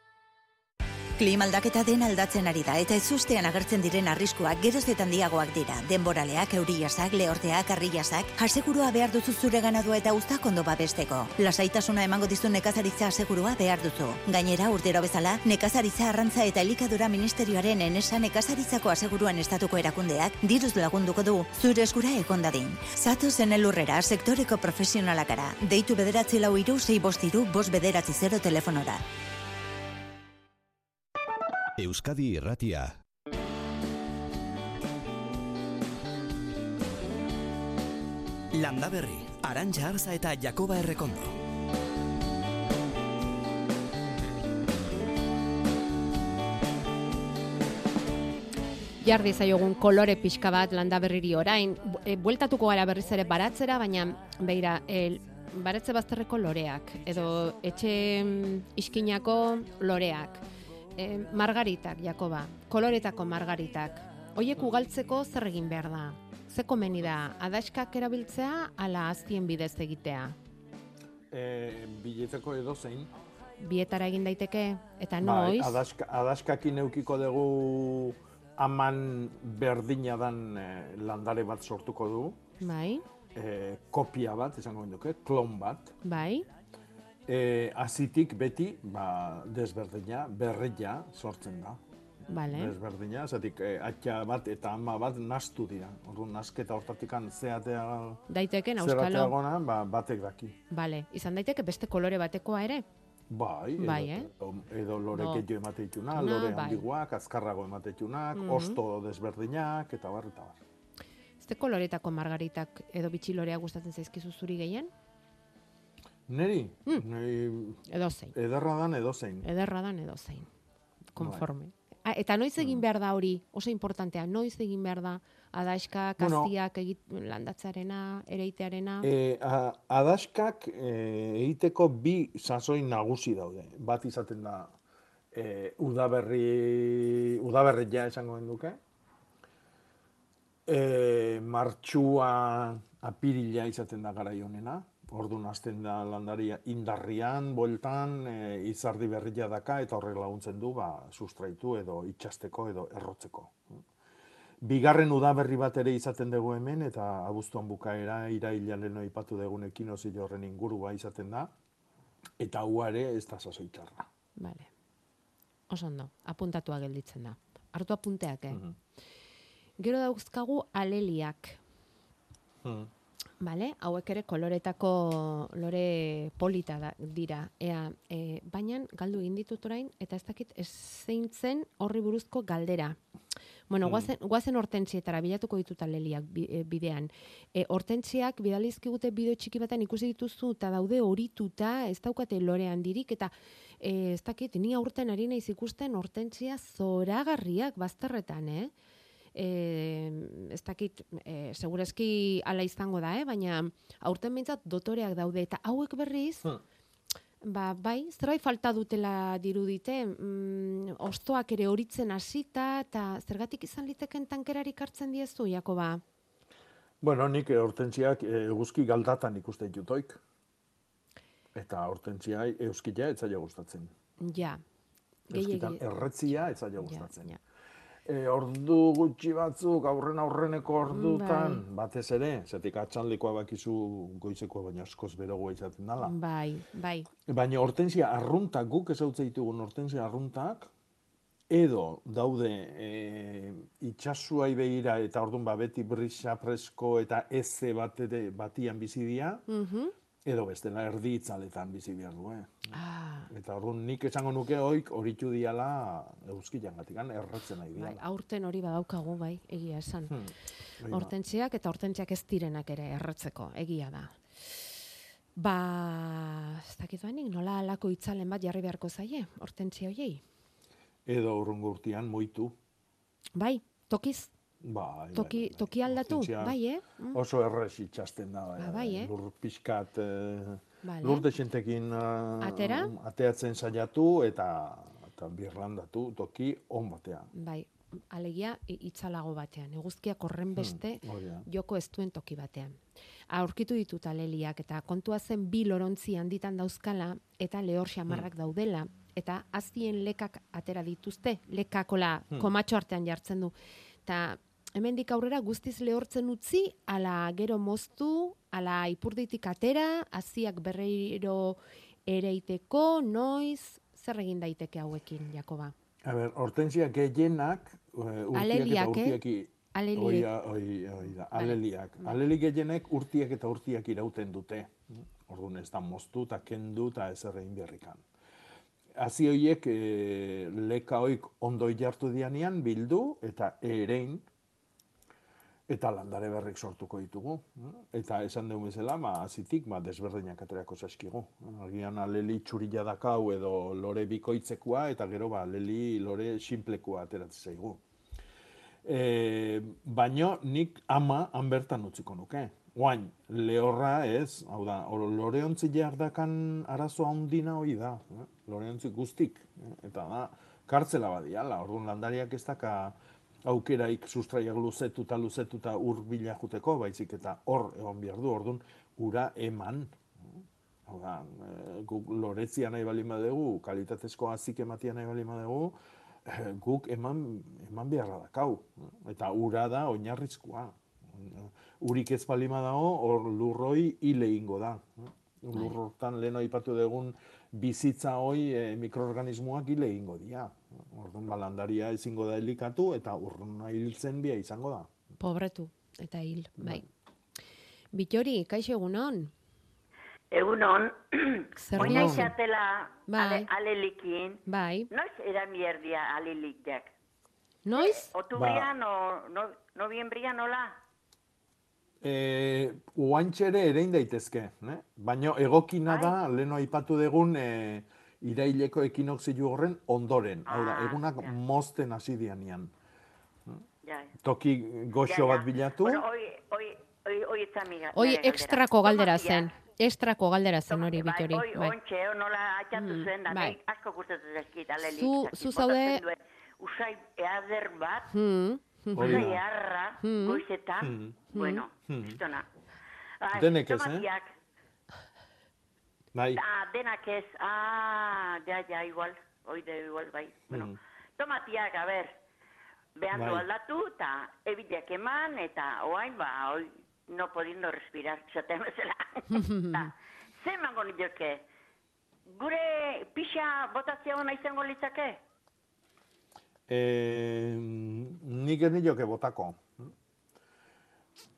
Klima aldaketa den aldatzen ari da eta ezustean agertzen diren arriskuak geroz eta handiagoak dira. Denboraleak, euriasak, lehorteak, arriasak, asegurua behar duzu zure ganadua eta uztak ondo babesteko. Lasaitasuna emango dizu nekazaritza asegurua behar duzu. Gainera, urtero bezala, nekazaritza arrantza eta elikadura ministerioaren enesa nekazaritzako aseguruan estatuko erakundeak diruz lagunduko du zure eskura egon dadin. Zatu zen elurrera sektoreko profesionalakara. Deitu bederatzi lau iru, sei bost iru, bost bederatzi zero telefonora. Euskadi Irratia. Landa Berri, Arantxa Arza eta Jakoba Errekondo. Jardi zaiogun kolore pixka bat landa berriri orain, e, bueltatuko gara berriz ere baratzera, baina beira, el, baratze bazterreko loreak, edo etxe mm, iskinako loreak, e, margaritak, Jakoba, koloretako margaritak, hoiek ugaltzeko zer egin behar da? Ze komeni da, adaskak erabiltzea, ala aztien bidez egitea? E, bileteko edo zein. Bietara egin daiteke, eta noiz? adaska, adaskakin eukiko dugu aman berdina dan eh, landare bat sortuko du. Bai, eh, kopia bat, esango duke, klon bat. bai, E, azitik beti, ba, desberdina, berria sortzen da. bale. Desberdina, zatik e, atxa bat eta ama bat nastu dira. Orduan, nasketa hortatikan zeatea Daiteken, auskalo. gona, ba, batek daki. Bale, izan daiteke beste kolore batekoa ere? Bai, edo, Bai, eh? edo, edo lore No. gehiago Na, lore bai. handiguak, azkarrago emateitunak, Mhm. osto desberdinak, eta bar, eta bar. Ze koloretako margaritak edo bitxilorea gustatzen zaizkizu zuri gehien? Neri, Mm. neri Edo ederra dan edo zein. Ederra dan edo zein. Konforme. Bai. Ah, eta noiz Mm. egin behar da hori, oso importantea, noiz egin behar da adaska, Bueno. kastiak egit, landatzarena, ereitearena. E, a, adaskak e, egiteko bi sasoi nagusi daude. Bat izaten da e, udaberri, udaberria esango genduke. E, martxua apirila izaten da garai honena. Orduan hasten da landaria indarrian, bueltan, e, izardi berria daka eta horrek laguntzen du ba, sustraitu edo itxasteko edo errotzeko. Bigarren udaberri bat ere izaten dugu hemen, eta abuztuan bukaera, iraila leno ipatu dugun ekinozio horren ingurua izaten da, eta hua ere ez da sasoitzarra. Vale. Oso ondo, apuntatua gelditzen da. Hartu apunteak, eh? Gero dauzkagu aleliak, Hmm. Bale, hauek ere koloretako lore polita da, dira. Ea, e, baina galdu egin ditut orain, eta ez dakit ez zein zen horri buruzko galdera. Bueno, Mm. guazen, guazen hortentzietara bilatuko ditut aleliak e, bidean. E, hortentziak bidalizkigute bideo txiki batean ikusi dituzu eta daude horituta, ez daukate lore handirik, eta e, ez dakit, ni aurten ari naiz ikusten hortentzia zoragarriak bazterretan, eh? E, ez dakit, e, segurezki ala izango da, eh? baina aurten bintzat dotoreak daude, eta hauek berriz, ba, bai, zerbait falta dutela dirudite, mm, ostoak ere horitzen hasita eta zergatik izan liteken tankerarik hartzen diezu, Jakoba? Bueno, nik eh, hortentziak eh, eguzki galdatan ikusten jutoik. Eta hortentziai euskila ez zaila gustatzen. Ja. Euskitan erretzia ez zaila gustatzen. ja. E, ordu gutxi batzuk, aurren aurreneko ordutan, Bai. batez ere, zetik atxaldikoa bakizu goizekoa baina askoz berogoa izaten dala. Bai, bai. Baina hortensia arruntak, guk ezautze ditugun hortensia arruntak, edo daude e, itxasuai begira eta orduan ba beti brisa presko eta eze bat ere batian bizi dira, Mhm. Edo bestela erdi itzaletan bizi behar du, eh? Ah, Eta orduan nik esango nuke hoik horitu diala euskilan gatikan, erratzen nahi bai, diala. aurten hori badaukagu, bai, egia esan. Hmm. Hortentziak eta hortentziak ez direnak ere erretzeko, egia da. Ba, ez dakit banik, nola alako itzalen bat jarri beharko zaie, hortentzia hoiei. Edo urrungo urtean moitu. Bai, tokiz, Bai, toki, toki aldatu, Hortensia bai, eh? Mm. Oso errez itxasten da. Ba, bai, eh? Lur pixkat, eh, Bale. lur desentekin eh, Atera? ateatzen saiatu eta, eta birlandatu toki on batean. Bai, alegia i- itzalago batean, eguzkiak horren beste Hmm, hori da. joko ez duen toki batean. Aurkitu ditut aleliak eta kontua zen bi lorontzi handitan dauzkala eta lehor xamarrak daudela eta azien lekak atera dituzte, lekakola Hmm. komatxo artean jartzen du. Eta hemendik aurrera guztiz lehortzen utzi, ala gero moztu, ala ipurditik atera, aziak berreiro ereiteko, noiz, zer egin daiteke hauekin, Jakoba? A ber, hortensia gehienak, uh, urtiak Aleliak, eta eh? urtiak... Aleliek. Oi, oi, oi da, Bai. aleliak. Aleli gehienek urtiak eta urtiak irauten dute. Orduan ez da moztu eta kendu eta ez egin berrikan. Hazi horiek e, leka hoik ondo jartu dianean bildu eta erein eta landare berrik sortuko ditugu. Eta esan dugu bezala, ma, azitik, ma, desberdinak aterako zaskigu. Agian aleli txurila dakau edo lore bikoitzekoa, eta gero ba, aleli lore sinplekoa ateratzen zaigu. E, baino nik ama han bertan utziko nuke. Oain, lehorra ez, hau da, or, loreontzi jardakan arazoa handina hoi da, eh? loreontzi guztik, eta da, kartzela badiala, orduan landariak ez daka aukeraik sustraiak luzetuta luzetuta urbila juteko, baizik eta hor egon behar du, orduan ura eman. Hau da, eh, guk loretzia nahi bali badugu, kalitatezko azik ematia nahi bali badugu, eh, guk eman, eman beharra dakau. Eta ura da oinarrizkoa. Urik ez balima dago, hor lurroi hile ingo da. Lurrotan lehen aipatu dugun bizitza hoi e, mikroorganismoak hile ingo dira. Orduan balandaria ezingo da elikatu eta urruna hiltzen bia izango da. Pobretu, eta hil, bai. Bitori, kaixo egunon? Egunon, Zer oina izatela Bai. ale, alelikin, Bai. noiz eramierdia alelikak? Noiz? Otubrian o no, noviembrian nola? E, uantxere erein daitezke, ne? baina egokina da, leno aipatu dugun, e, iraileko ekinoxilu horren ondoren. Hau da, egunak mozten hasi dianean. Ja, Toki goxo Ja, ja. bat bilatu, Bueno, hoi, hoi, hoi, hoi. Hoi ekstrako galdera zen. Ekstrako galdera zen hori Bai, bitori. hoi, Bai. ontxe, nola atxatu Mm, zen, da, bai. bai. asko gustatzen zaizkit alelik. Zu- zu zaude- Usai eader bat, Hmm, hmm, Hori usai earra, Hmm. goizetan, Hmm. bueno, Hmm. Ah, Denek ez, eh? Bai. Ah, denak ez, ah, ja, ja, igual, oide igual, bai. Bueno, Mm. tomatiak, a ber, behandu Bai. aldatu, eta ebideak eman, eta oain, ba, oi, no podiendo respirar, [LAUGHS] zaten bezala. Ta, [LAUGHS] ze emango nioke? Gure pixa botatzea hona izango litzake? E, nik ez nioke botako.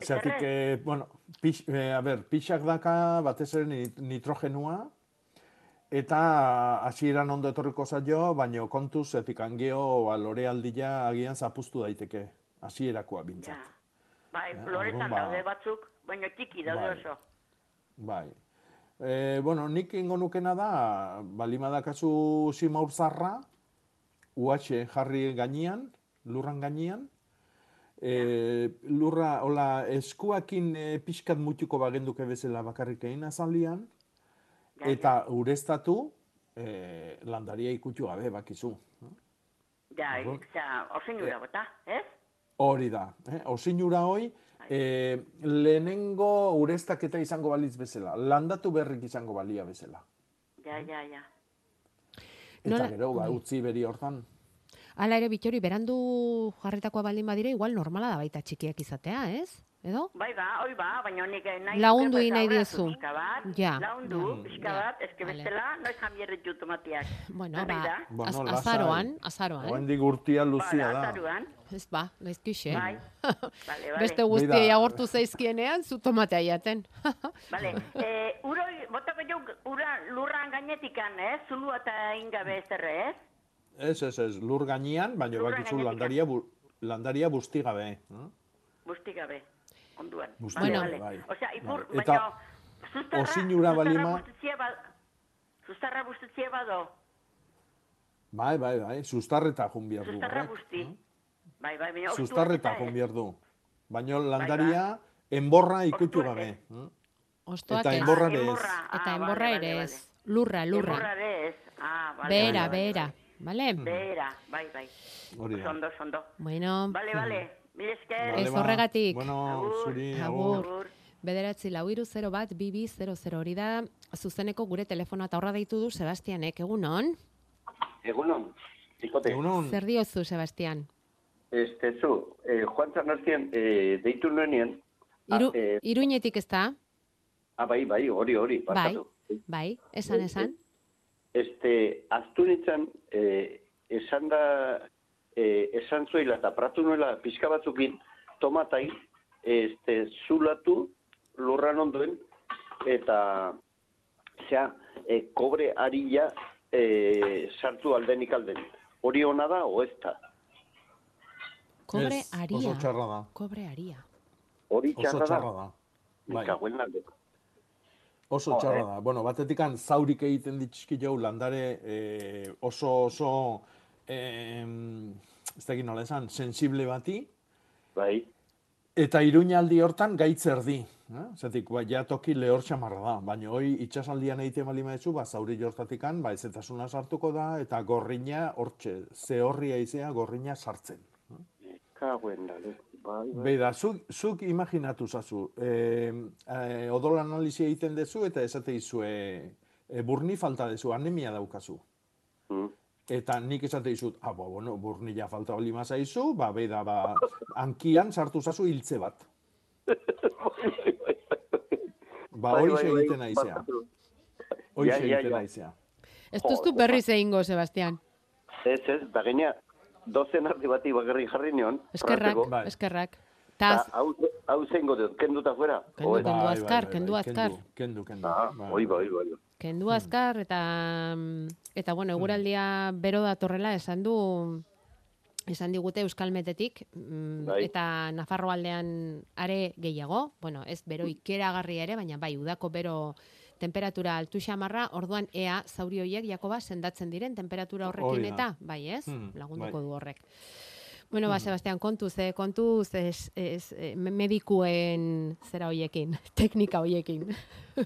Zertik, e, bueno, pix, e, a ber, pixak daka batez ere nit- nitrogenua, eta hasieran ondo etorriko zaio, baino kontuz, zetik angeo, ba, lore aldia agian zapustu daiteke, hasierakoa bintzat. Bai, Ja, loretan orduan, ba- daude batzuk, baina txiki daude Bai. oso. Bai. E, bueno, nik ingo nukena da, balima dakazu simaur zarra, UH jarri gainean, lurran gainean, e, lurra, hola, eskuakin e, pixkat mutuko bagenduke bezala bakarrik egin azaldian, eta ureztatu, e, landaria ikutu gabe, bakizu. Ja, osea, osinura bota, ez? Hori da, eh? osinura hoi, e, lehenengo ureztaketa izango balitz bezala, landatu berrik izango balia bezala. Ja, ja, ja. Eta Nola- gero, ba, bai. utzi beri hortan. Hala ere, bitori, berandu jarritakoa baldin badira, igual normala da baita txikiak izatea, ez? Edo? Bai ba, hoi ba, baina nik nahi... Egin nahi diezu. Ja. Laundu, Ja. pixka Ja. bat, eske Vale. bestela, noiz jamierret ju tomatiak. [SIGHS] Bueno, ba? Bueno, az, azaroan, azaroan. Oendik urtia luzia da. azaruan. Ez ba, gaizkixe. Bai. [LAUGHS] Bale, bale. Beste guztiei agortu zaizkienean, zu tomatea jaten. [LAUGHS] Bale, eh, uroi, botako jo, ura, lurran gainetikan, ez? Zulua eta ingabe ez erre, ez? Ez, ez, ez, lur gainean, baina bakizu landaria, bu, landaria bustigabe. Eh? Busti gabe, onduan. Busti Bale, gabe, bale. bai. Osea, ipur, Bai. Eta baina, osinura balima- ba, sustarra bustitzia bado, Bai, bai, bai, sustarreta jun behar du. sustarra horrek. busti. Bai, bai, baina, Sustarreta eta jun behar du. Baina landaria, enborra ikutu gabe. eh? Ostoak Eta enborra ere ez. enborra. Eta enborra vale, ere vale, ez. Lurra, lurra. Enborra ere ez. Ah, vale, Bera, vale, vale, bera. Bale? Bera, bai, bai. Hori da. Sondo, sondo. Bueno. Bale, bale. Mil esker. Ez horregatik. Bueno, zuri, Agur. agur. Bederatzi lau hiru 0 bat, bibi 00 hori da, zuzeneko gure telefonoa eta horra deitu du Sebastianek, egunon? Egunon, ikote. Egunon. Zer diozu, Sebastian? Este, zu, eh, Juan Zanazien, eh, deitu nuenien. Iru, ah, eh, iruñetik ez da? ah, bai, bai, hori, hori, Bai, barkatu. bai, esan, esan. Este, aztu nintzen, eh, esan da, eh, esan zuela eta pratu nuela pixka batzukin, tomatai, este, zulatu lurran ondoen, eta, zea, eh, kobre arilla eh, sartu aldenik alden. Hori ona da, o ez da? Kobre Ez, aria. oso txarra da. Kobre aria. Hori Oso txarra da. txarra da. Bai. Oso Jo, txarra eh. da. Bueno, batetikan zaurik egiten ditxiki jau landare eh, oso oso eh, ez dakit nola esan, sensible bati, Bai, eta iruñaldi hortan gaitz erdi. Eh? Zatik, ba, ja toki lehor txamarra da, baina hoi itxasaldian egiten bali maezu, ba, zauri jortatikan, ba, ezetasuna sartuko da, eta gorrina, hortxe, ze horria izea, gorrina sartzen. cago en la leche. Bai, bai. Beida, zuk, zuk imaginatu zazu, e, e, odol analizia egiten dezu eta esate izue e, burni falta dezu, anemia daukazu. Mm. Eta nik esate izut, ah, ba, bueno, burnila falta bali mazaizu, ba, beida, ba, hankian sartu zazu hiltze bat. Ba, Bai, hori bai, bai, egiten barkatu. Hori egiten ja. naizea. Ez duztu berriz egingo, Sebastian. Ez, ez, da gaina, dozen ardi bati bakarrik jarri nion. Eskerrak. Bai. eskerrak. Ta, hau, hau zeingo dut, kenduta fuera? Kendu, O ez? kendu azkar, kendu azkar. Kendu, kendu, kendu. Ah, Bai. bai, bai. kendu azkar, eta, eta bueno, eguraldia bero datorrela esan du, esan digute Euskalmetetik, mm, Bai. eta Nafarro aldean are gehiago, bueno, ez bero ikeragarri ere, baina bai, udako bero temperatura altu xamarra, orduan ea zauri horiek Jakoba sendatzen diren temperatura horrekin Hori da. eta, bai ez, Hmm, lagunduko bai. du horrek. Bueno, ba, Sebastian, kontuz, eh, kontuz ez, ez, eh, me- medikuen zera hoiekin, [LAUGHS] teknika hoiekin.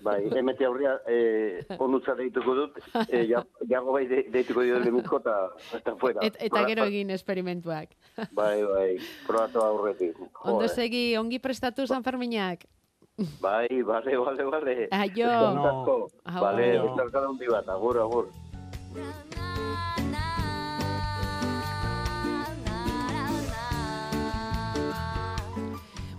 Bai, emete aurria, eh, onutza deituko dut, eh, ja, jago bai de, deituko dio lemizko eta, eta fuera. Et, eta gero egin esperimentuak. Bai, bai, probatu aurretik. Ondo segi, ongi prestatu San Ferminak. Bai, bale, bale, bale. Aio. Agur. Bale, Aio. bezarkada hundi bat, agur, agur.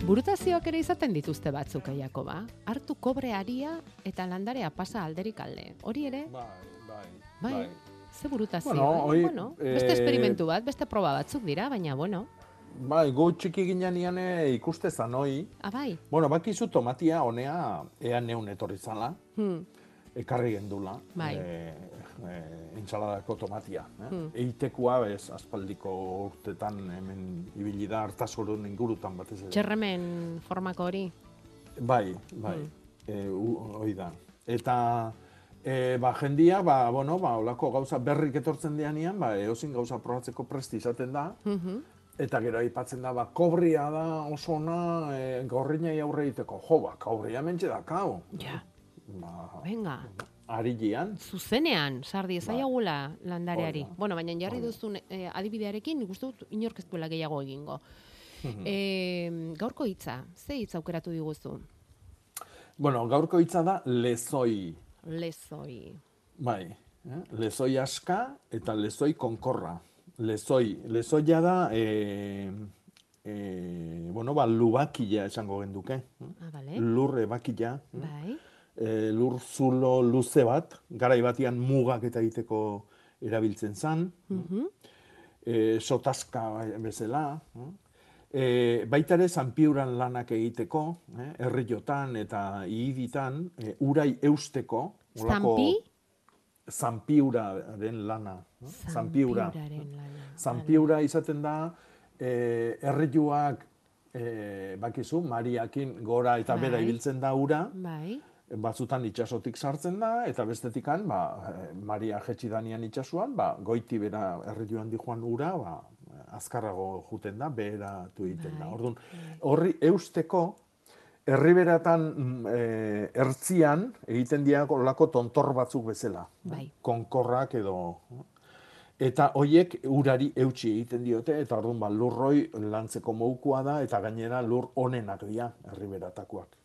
Burutazioak ere izaten dituzte batzuk, eh, Jakoba. Hartu kobre aria eta landarea pasa alderik alde. Hori ere, Bai, bai, bai, bai. ze burutazio. Bueno, eh? hoi, bueno, beste eh, esperimentu bat, beste proba batzuk dira, baina bueno. Bai, gu txiki ginen iane ikuste zanoi. Ah, bai. Bueno, bakizu tomatia honea ea neun etorri zala, Hmm. ekarri gendula. Bai. E, e, entsaladako tomatia. Eh? Hmm. Eitekoa, ez, aspaldiko urtetan hemen ibili da hartasorun ingurutan batez ere. Txerremen formako hori. Bai, bai, Hmm. e, u- hoi da. Eta e, ba, jendia, ba, bueno, ba, olako gauza berrik etortzen dianian, ba, eozin gauza probatzeko presti izaten da, Mhm. Eta gero aipatzen da, ba, kobria da oso ona e, gorrinai aurre egiteko. Jo, ba, kobria mentxe da, kau. Ja. Ba, Venga, arigian. zuzenean, sardi ezaiagula landareari. Hori da. Bueno, baina jarri duzun eh, adibidearekin, nik uste dut inork ez duela gehiago egingo. [LAUGHS] Eh, gaurko hitza, ze hitza aukeratu diguzu? Bueno, gaurko hitza da lezoi. Lezoi. Bai, eh? lezoi aska eta lezoi konkorra. Lezoi, lezoia da, e, e, bueno, ba, lubakia esango genduke. Ah, bale. Lur ebakia. Bai. e, lur zulo luze bat, garai batian mugak eta egiteko erabiltzen zan. Mhm. e, sotaska bezala. E, baita ere zanpiuran lanak egiteko, eh, herriotan eta ihiditan, e, urai eusteko. Zanpi? Zanpiuraren lana. eh, Zanpiura. Lana. Zanpiura izaten da, e, herrioak, e, bakizu, mariakin gora eta bera Bai. ibiltzen da ura, Bai. batzutan itsasotik sartzen da, eta bestetikan, ba, eh, Maria jetxi danian itxasuan, ba, goiti bera herrioan joan ura, ba, azkarrago juten da, beheratu egiten da. Bai, Orduan, horri eusteko, herriberatan mm, eh, ertzian egiten diako lako tontor batzuk bezala. Bai. Konkorrak edo... Eta hoiek urari eutxi egiten diote, eta orduan ba, lurroi lantzeko moukua da, eta gainera lur onenak dira herriberatakoak.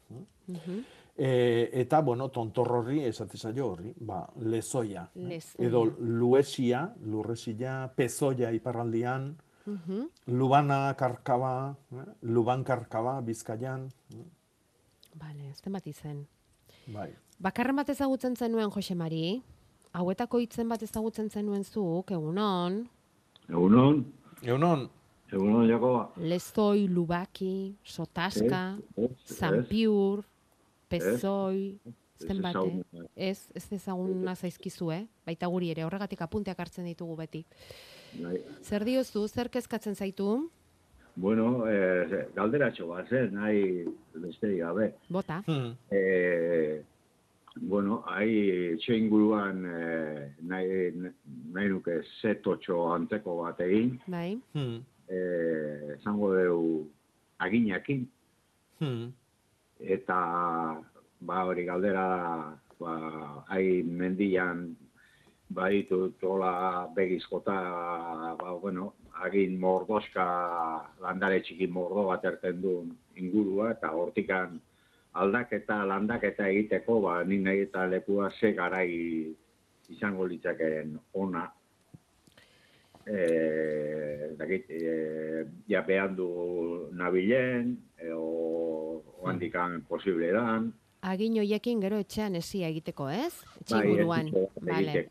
Mhm. E, eta, bueno, tontor horri, esate zaio horri, ba, lezoia. Lezoia. Edo luesia, lurresia, pezoia iparraldian, Mhm. lubana karkaba, eh? luban karkaba, bizkaian. Bale, ez bat izen. Bai. Bakarren bat ezagutzen zenuen, Jose Mari, hauetako hitzen bat ezagutzen zenuen zuk, egunon, Egunon, Egunon, egunon, Jakoba. lezoi, lubaki, sotaska, Ez, ez, zanpiur, pezoi, Ez zenbate. ezaguna. Ez, ez ezaguna zaizkizu, eh? Baita guri ere, horregatik apunteak hartzen ditugu beti. Bai. Zer diozu, zer kezkatzen zaitu? Bueno, eh, galderatxo bat, zen, nahi besterik gabe. Bota. Eh, bueno, hai etxe inguruan eh, nahi, nahi nuke zetotxo anteko bat egin, Bai. eh, esango deu aginakin, Hmm. eta ba hori galdera ba, hai mendian baditu tola begizkota, ba, bueno, agin mordoska landare txiki mordo bat erten du ingurua, eta hortikan aldaketa, landaketa egiteko, ba, nik nahi eta lekua ze garai izango litzakeen ona. E, dakit, e, ja behan nabilen, e, o, o handikan posible dan, Agin hoiekin gero etxean esia egiteko, ez? Etxe Bai, bat Vale.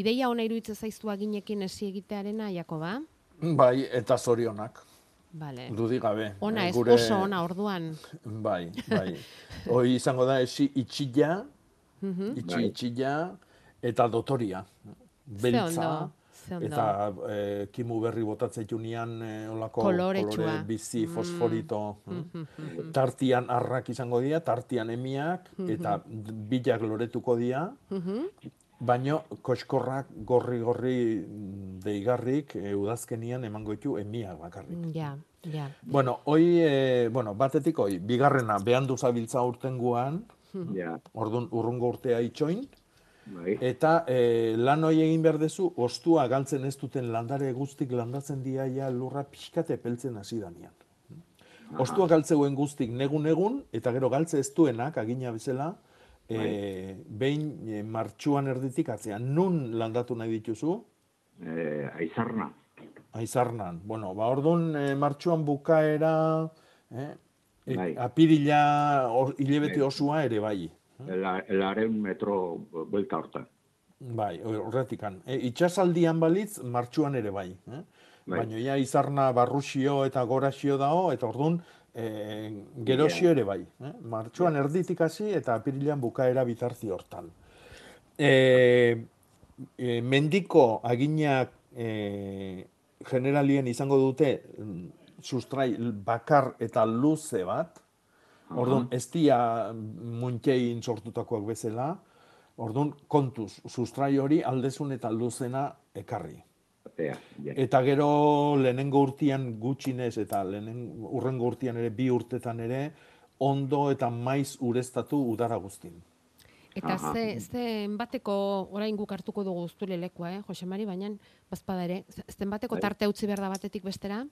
Ideia ona iruditzen zaiztu aginekin esi egitearena, Jakoba? Bai, eta zorionak. Vale. Dudik gabe. Ona ez, oso ona orduan. Bai, bai. [LAUGHS] Hoi izango da esi itxilla, Mhm. itxi Bai. itxilla, eta dotoria. Beltza. Eta eh, kimu berri botatzeitu nian eh, olako kolore bizi Mm. fosforito. Mhm, mhm. Tartian arrak izango dira, tartian emiak, eta bilak loretuko dira. Mhm. Baino, koskorrak gorri-gorri deigarrik e, udazkenian emango ditu emiak bakarrik. Ja, ja. Bueno, hoi, e, bueno, batetik hoi, bigarrena, behan duzabiltza urtenguan, Ja. orduan urrungo urtea itxoin, Bai. eta e, lan hoi egin behar dezu, ostua galtzen ez duten landare guztik landatzen diaia lurra pixkate peltzen hasi danean. Ostua galtzeuen guztik negun-negun, eta gero galtze ez duenak, agina bezala, e, behin e, martxuan erditik atzean. Nun landatu nahi dituzu? Eh, aizarna. Aizarnan. Bueno, ba, orduan e, martxuan bukaera, eh? E, Bai. apirila or, hilebete Bai. osua ere bai. La, lareun metro buelta hortan. Bai, horretikan. E, itxasaldian balitz, martxuan ere bai. Eh? Bai. Baina ja izarna barruxio eta goraxio dao, eta orduan e, gerosio ere bai. Eh? Martxuan erditik hasi eta apirilan bukaera bitarzi hortan. E, e, mendiko aginak e, generalien izango dute mm, sustrai bakar eta luze bat, Orduan, ez dia muntxein sortutakoak bezala, orduan, kontuz, sustrai hori aldezun eta luzena ekarri. Ea, ja. Eta gero lehenengo urtian gutxinez eta lehenen urrengo urtian ere bi urtetan ere ondo eta maiz ureztatu udara guztin. Eta Aha. ze, ze bateko, orain guk hartuko dugu ustule lekua, eh, Jose Mari, baina bazpada ere, ze- zen bateko Bai. tarte utzi behar da batetik bestera?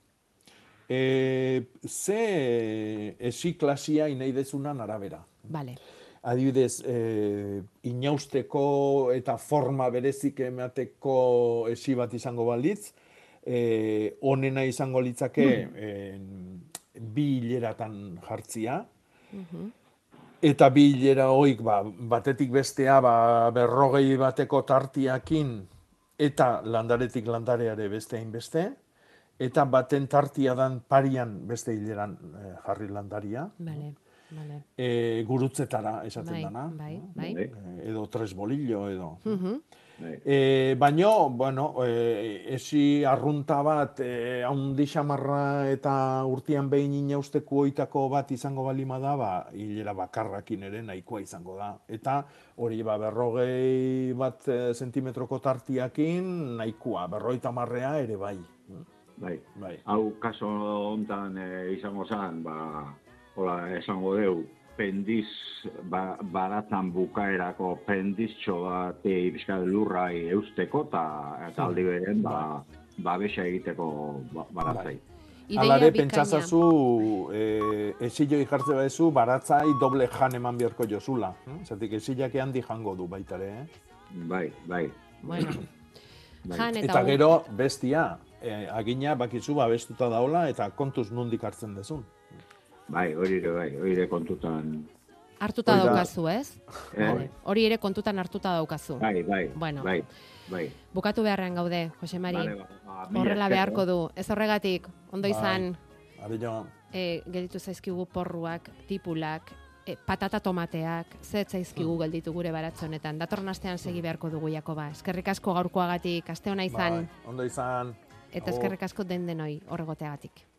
E, ze esi klasia inai dezunan arabera. Vale. Adibidez, e, inausteko eta forma berezik emateko esi bat izango balitz, e, onena izango litzake e, bi hileratan jartzia, eta bi hilera hoik ba, batetik bestea ba, berrogei bateko tartiakin eta landaretik landareare beste hainbeste, eta baten tartia dan parian beste hileran eh, jarri landaria, Vale, vale. e, gurutzetara esaten Bai, dana. bai, bai. Eh, edo tres bolillo edo. Mhm. E, baino, bueno, e, esi arrunta bat, e, haundi xamarra eta urtian behin inausteko oitako bat izango balima da, ba, hilera bakarrakin ere nahikoa izango da. Eta hori ba, berrogei bat e, sentimetroko tartiakin nahikoa, berroita marrea ere bai. Bai. Bai. Hau kaso hontan eh, izango zen, ba, hola, esango deu, pendiz ba, baratan bukaerako pendiztxo bat e, bizkat lurrai eusteko eta eta aldi beren ba, babesa egiteko ba, baratzai. Ideia Alare, pentsazazu, e, esilloi jartze badezu, baratzai doble jan eman beharko jozula. hm? Zatik, esillak handi jango du baita ere, eh? Bai, bai. Bueno. Bai. Jan eta, gero, bestia, e, agina bakizu babestuta daula eta kontuz nundik hartzen dezun. Bai, hori ere bai, hori ere kontutan. hartuta daukazu, ez? Eh? Vale. Hori ere kontutan hartuta daukazu. Bai, bai, Bueno. bai, bai. Bukatu beharrean gaude, Jose Mari. Vale, ba, ba, Horrela beharko eh? du. Ez horregatik, ondo Bai. izan, Adio, e, gelditu zaizkigu porruak, tipulak, e, patata tomateak, ze zaizkigu gelditu gure baratze honetan. Datorren astean segi beharko dugu Jakoba. Eskerrik asko gaurkoagatik, aste ona izan, bai, ondo izan. eta eskerrik asko den denoi horregoteagatik.